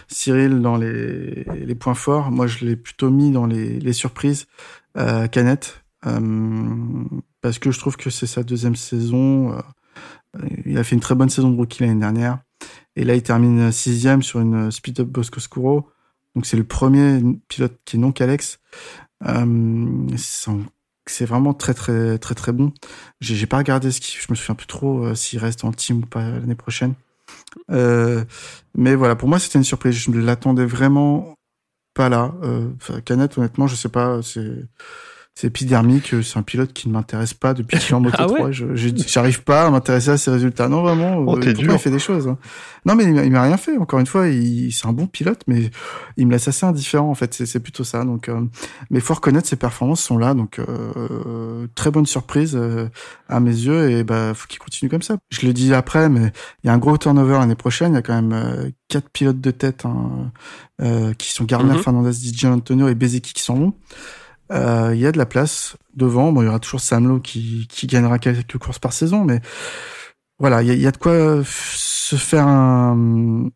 Cyril, dans les les points forts. Moi, je l'ai plutôt mis dans les les surprises. Euh, Canette, euh, parce que je trouve que c'est sa deuxième saison. euh, il a fait une très bonne saison de rookie l'année dernière. Et là, il termine sixième sur une speed-up Bosco Scuro. Donc, c'est le premier pilote qui est non Calex. Euh, c'est vraiment très très très très bon. J'ai pas regardé ce qui, je me souviens plus trop euh, s'il reste en team ou pas l'année prochaine. Euh, mais voilà, pour moi c'était une surprise. Je ne l'attendais vraiment pas là. Euh, honnêtement, je sais pas. C'est c'est épidermique. C'est un pilote qui ne m'intéresse pas depuis qu'il est en Moto Ah ouais 3. Je- je- J'arrive pas à m'intéresser à ses résultats. Non, vraiment. Oh, euh, dur. il fait des choses. hein. Non, mais il m'a- il m'a rien fait. Encore une fois, il, c'est un bon pilote, mais il me laisse assez indifférent en fait. C'est c'est plutôt ça. Donc, euh, mais faut reconnaître ses performances sont là. Donc, euh, très bonne surprise euh, à mes yeux et bah faut qu'il continue comme ça. Je le dis après, mais il y a un gros turnover l'année prochaine. Il y a quand même euh, quatre pilotes de tête hein, euh, qui sont Garner, Mhm. Fernandez, Di Antonio et Bezeki qui sont bons. Euh, Il y a de la place devant. Bon, il y aura toujours Samlo qui, qui gagnera quelques courses par saison, mais voilà, il y y a de quoi se faire un,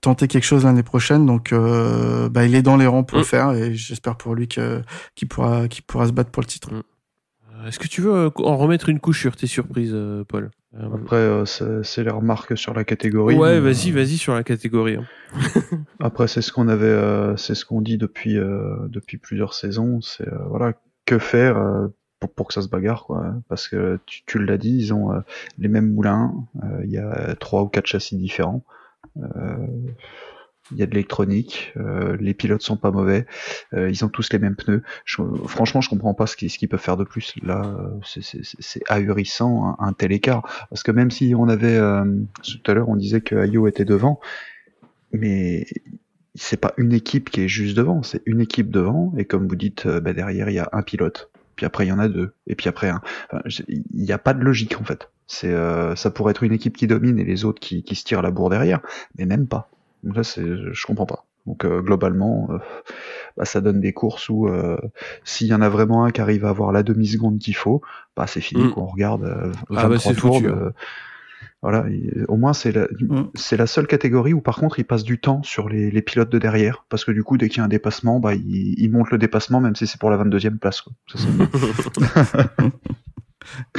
tenter quelque chose l'année prochaine. Donc, euh, bah, il est dans les rangs pour Mm. le faire et j'espère pour lui que qu'il pourra qu'il pourra se battre pour le titre. Euh, Est-ce que tu veux euh, en remettre une couche sur tes surprises, Paul? Après, euh, c'est les remarques sur la catégorie. Ouais, vas-y, euh, vas-y sur la catégorie. hein. Après, c'est ce qu'on avait, euh, c'est ce qu'on dit depuis euh, depuis plusieurs saisons. C'est euh, voilà, que faire euh, pour, pour que ça se bagarre, quoi. Parce que tu, tu l'as dit, ils ont euh, les mêmes moulins. euh, Il y a trois ou quatre châssis différents. Il y a de l'électronique. euh, les pilotes sont pas mauvais. euh, ils ont tous les mêmes pneus. Franchement, je comprends pas ce qu'ils peuvent faire de plus. Là, euh, c'est- ahurissant un, tel écart. Parce que même si on avait euh, tout à l'heure, on disait que Ayo était devant, mais c'est pas une équipe qui est juste devant, c'est une équipe devant, et comme vous dites, euh, bah, derrière il y a un pilote, puis après il y en a deux, et puis après un. Il n'y a pas de logique en fait. C'est, euh, ça pourrait être une équipe qui domine et les autres qui, qui se tirent la bourre derrière, mais même pas. Là, c'est, je comprends pas. Donc euh, globalement, euh, bah, ça donne des courses où euh, s'il y en a vraiment un qui arrive à avoir la demi seconde qu'il faut, bah c'est fini. Mm. qu'on regarde euh, Ah, 23 bah, c'est tours. foutu, hein. Voilà, et au moins c'est la, Mm. c'est la seule catégorie où par contre il passe du temps sur les, les pilotes de derrière, parce que du coup dès qu'il y a un dépassement, bah il, il monte le dépassement même si c'est pour la 22e place. Quoi. Ça, c'est-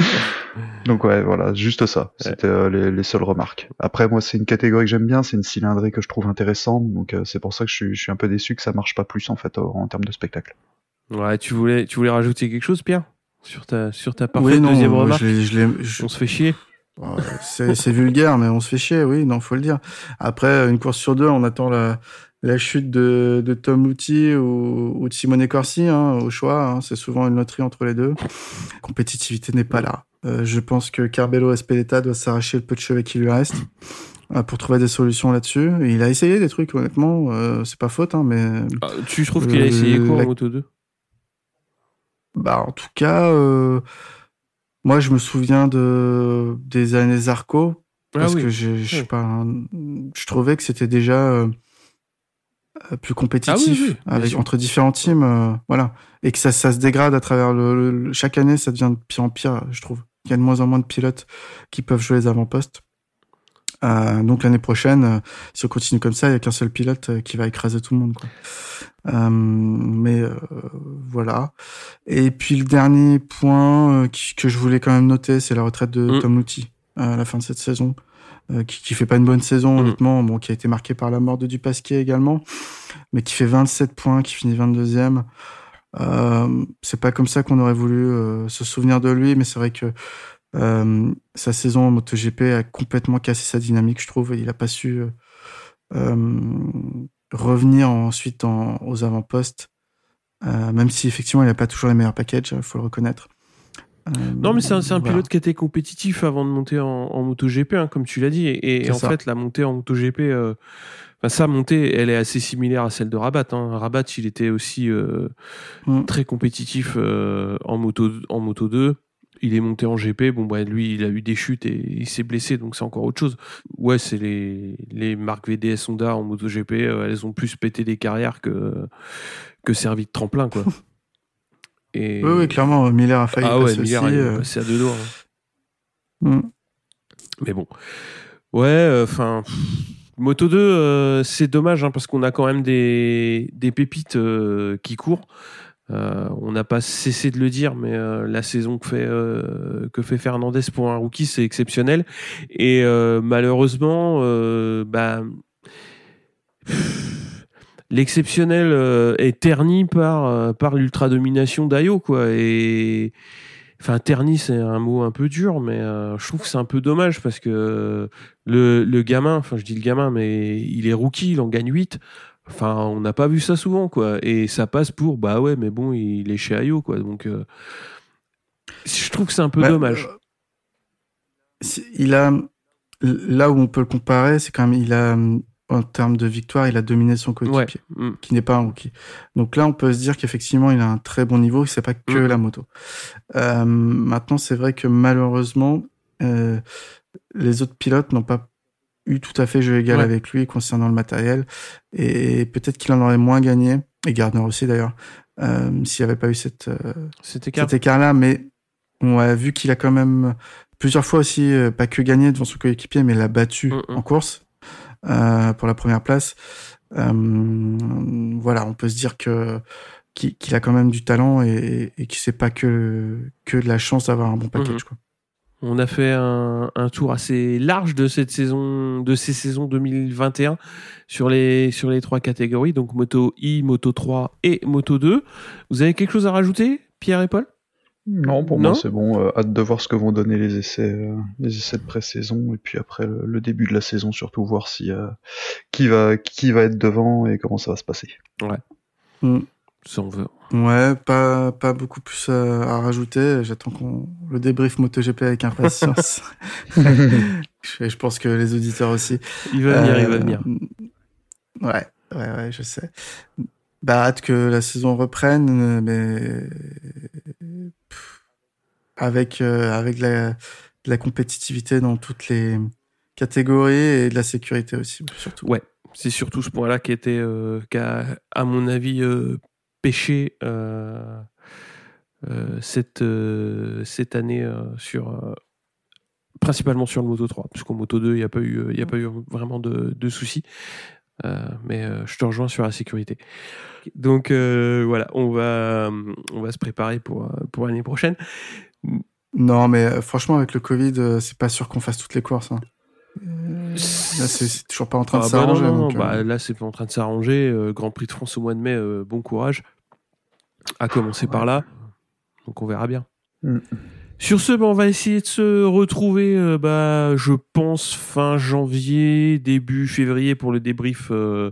Donc ouais, voilà, juste ça. C'était euh, les, les seules remarques. Après moi c'est une catégorie que j'aime bien, c'est une cylindrée que je trouve intéressante, donc euh, c'est pour ça que je suis, je suis un peu déçu que ça marche pas plus en fait en, en termes de spectacle. Ouais, tu voulais, tu voulais rajouter quelque chose, Pierre? Sur ta, sur ta parfaite Oui, non, deuxième remarque? je je On se fait chier c'est c'est vulgaire, mais on se fait chier, oui, non, faut le dire. Après, une course sur deux, on attend la, la chute de, de Tom Lutti ou, ou de Simone Corsi, hein, au choix. hein, c'est souvent une loterie entre les deux. La compétitivité n'est pas là. Euh, je pense que Carbello Espeleta doit s'arracher le peu de cheveux qui lui reste euh, pour trouver des solutions là-dessus. Et Il a essayé des trucs, honnêtement, euh, c'est pas faute, hein, mais Ah, Tu trouves qu'il a essayé quoi la- en Moto 2 bah, en tout cas, moi, je me souviens de des années Zarco parce Ah oui. que je, je sais Oui. pas, un- je trouvais que c'était déjà plus compétitif Ah oui, oui, bien avec sûr. entre différents teams, voilà, et que ça, ça se dégrade à travers le- chaque année, ça devient de pire en pire, je trouve. Il y a de moins en moins de pilotes qui peuvent jouer les avant-postes. Euh, donc l'année prochaine, euh, si on continue comme ça, il y a qu'un seul pilote euh, qui va écraser tout le monde. Quoi. Euh, mais euh, voilà. Et puis le dernier point qui- que je voulais quand même noter, c'est la retraite de Mm. Tom Lutti à la fin de cette saison, qui, qui fait pas une bonne saison Mm. honnêtement, bon, qui a été marqué par la mort de Dupasquier également, mais qui fait 27 points, qui finit 22e. Euh, c'est pas comme ça qu'on aurait voulu euh, se souvenir de lui, mais c'est vrai que euh, sa saison en MotoGP a complètement cassé sa dynamique, je trouve. et Il a pas su euh, revenir ensuite en, aux avant-postes, même si effectivement il n'a pas toujours les meilleurs packages, il faut le reconnaître. Euh, Non, mais c'est un, voilà. pilote qui était compétitif avant de monter en, en MotoGP, hein, comme tu l'as dit. Et, en ça. fait, la montée en MotoGP, euh, sa montée, elle est assez similaire à celle de Rabat. Hein. Rabat, il était aussi euh, Mm. très compétitif euh, en, moto, en Moto 2. Il est monté en GP. Bon, bah, lui, il a eu des chutes et il s'est blessé, donc c'est encore autre chose. Ouais, c'est les, les marques VDS Honda en MotoGP, elles ont plus pété des carrières que, que servi de tremplin, quoi. Et... Oui, oui, clairement, Miller a failli Ah ouais, passer Miller, aussi. est euh, passé à deux doigts. hein. mm. Mais bon. Ouais, enfin. Moto 2, euh, c'est dommage hein, parce qu'on a quand même des, des pépites euh, qui courent. Euh, on n'a pas cessé de le dire, mais euh, la saison que fait, euh, que fait Fernandez pour un rookie, c'est exceptionnel. Et euh, malheureusement, euh, bah, l'exceptionnel euh, est terni par, euh, par l'ultra-domination d'Ayo. Quoi. Et Enfin, terni, c'est un mot un peu dur, mais euh, je trouve que c'est un peu dommage parce que le, le gamin, enfin, je dis le gamin, mais il est rookie, il en gagne 8. Enfin, on n'a pas vu ça souvent, quoi. Et ça passe pour, bah ouais, mais bon, il est chez Ayo, quoi. Donc, euh, je trouve que c'est un peu Bah, dommage. il a là où on peut le comparer, c'est quand même il a en termes de victoire, il a dominé son ouais. coéquipier, Mm. qui n'est pas un rookie. Donc là, on peut se dire qu'effectivement, il a un très bon niveau. C'est pas que Mhm. la moto. Euh, maintenant, c'est vrai que malheureusement, euh, les autres pilotes n'ont pas eu tout à fait jeu égal Ouais. avec lui concernant le matériel, et peut-être qu'il en aurait moins gagné, et Gardner aussi d'ailleurs, euh, s'il n'y avait pas eu cette cet écart-là, mais on a vu qu'il a quand même plusieurs fois aussi, pas que gagné devant son coéquipier, mais l'a battu Mm, mm. en course pour la première place. Euh, voilà, on peut se dire que qu'il qu'il a quand même du talent et, et que c'est pas que que de la chance d'avoir un bon package. Mhm. Quoi. On a fait un, un tour assez large de cette saison, de ces saisons 2021 sur les, sur les trois catégories, donc Moto I, Moto 3 et Moto 2. Vous avez quelque chose à rajouter, Pierre et Paul? Non, pour Non moi c'est bon. Euh, hâte de voir ce que vont donner les essais, euh, les essais de pré-saison et puis après le, le début de la saison surtout voir si euh, qui va qui va être devant et comment ça va se passer. Si on veut. Ouais, pas pas beaucoup plus à, à rajouter. J'attends qu'on le débrief MotoGP avec impatience. je, je pense que les auditeurs aussi. Il va venir, il va venir. Ouais, ouais, ouais, je sais. Bah, hâte que la saison reprenne, mais avec euh, avec la, de la compétitivité dans toutes les catégories et de la sécurité aussi, surtout. Ouais, c'est surtout ce point-là qui était, euh, qui a, à mon avis, euh, pêché euh, euh, cette, cette année sur, principalement sur le Moto 3, parce qu'au Moto 2, il n'y a pas eu, il y a pas eu vraiment de, de soucis. Euh, mais euh, je te rejoins sur la sécurité. Donc euh, voilà, on va, on va se préparer pour, pour l'année prochaine. Non, mais euh, franchement, avec le Covid, euh, c'est pas sûr qu'on fasse toutes les courses. hein. Euh, Là, c'est toujours pas en train de Ah bah non, s'arranger. euh, bah, là, c'est pas en train de s'arranger. Euh, Grand Prix de France au mois de mai, euh, bon courage. À commencer par là. Donc on verra bien. Mm. Sur ce, bah, on va essayer de se retrouver, euh, bah, je pense, fin janvier, début février pour le débrief euh,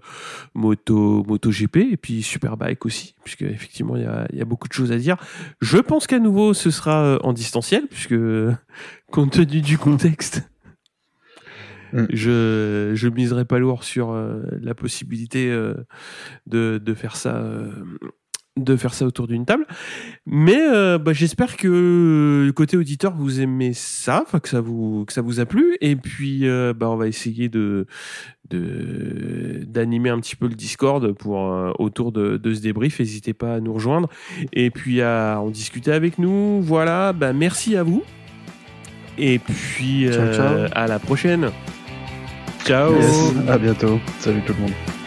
moto, MotoGP et puis Superbike aussi, puisque effectivement il y a, il y a beaucoup de choses à dire. Je pense qu'à nouveau ce sera euh, en distanciel, puisque compte tenu du contexte, Mm. je je miserai pas lourd sur euh, la possibilité euh, de, de faire ça euh, de faire ça autour d'une table. Mais euh, bah, j'espère que côté auditeur vous aimez ça que ça vous que ça vous a plu. Et puis euh, bah, on va essayer de d'animer un petit peu le Discord pour euh, autour de, de ce débrief. N'hésitez pas à nous rejoindre. Et puis à en discuter avec nous. Voilà. Bah, merci à vous. Et puis Ciao, ciao. à la prochaine. Ciao. Yes, à bientôt. Salut tout le monde.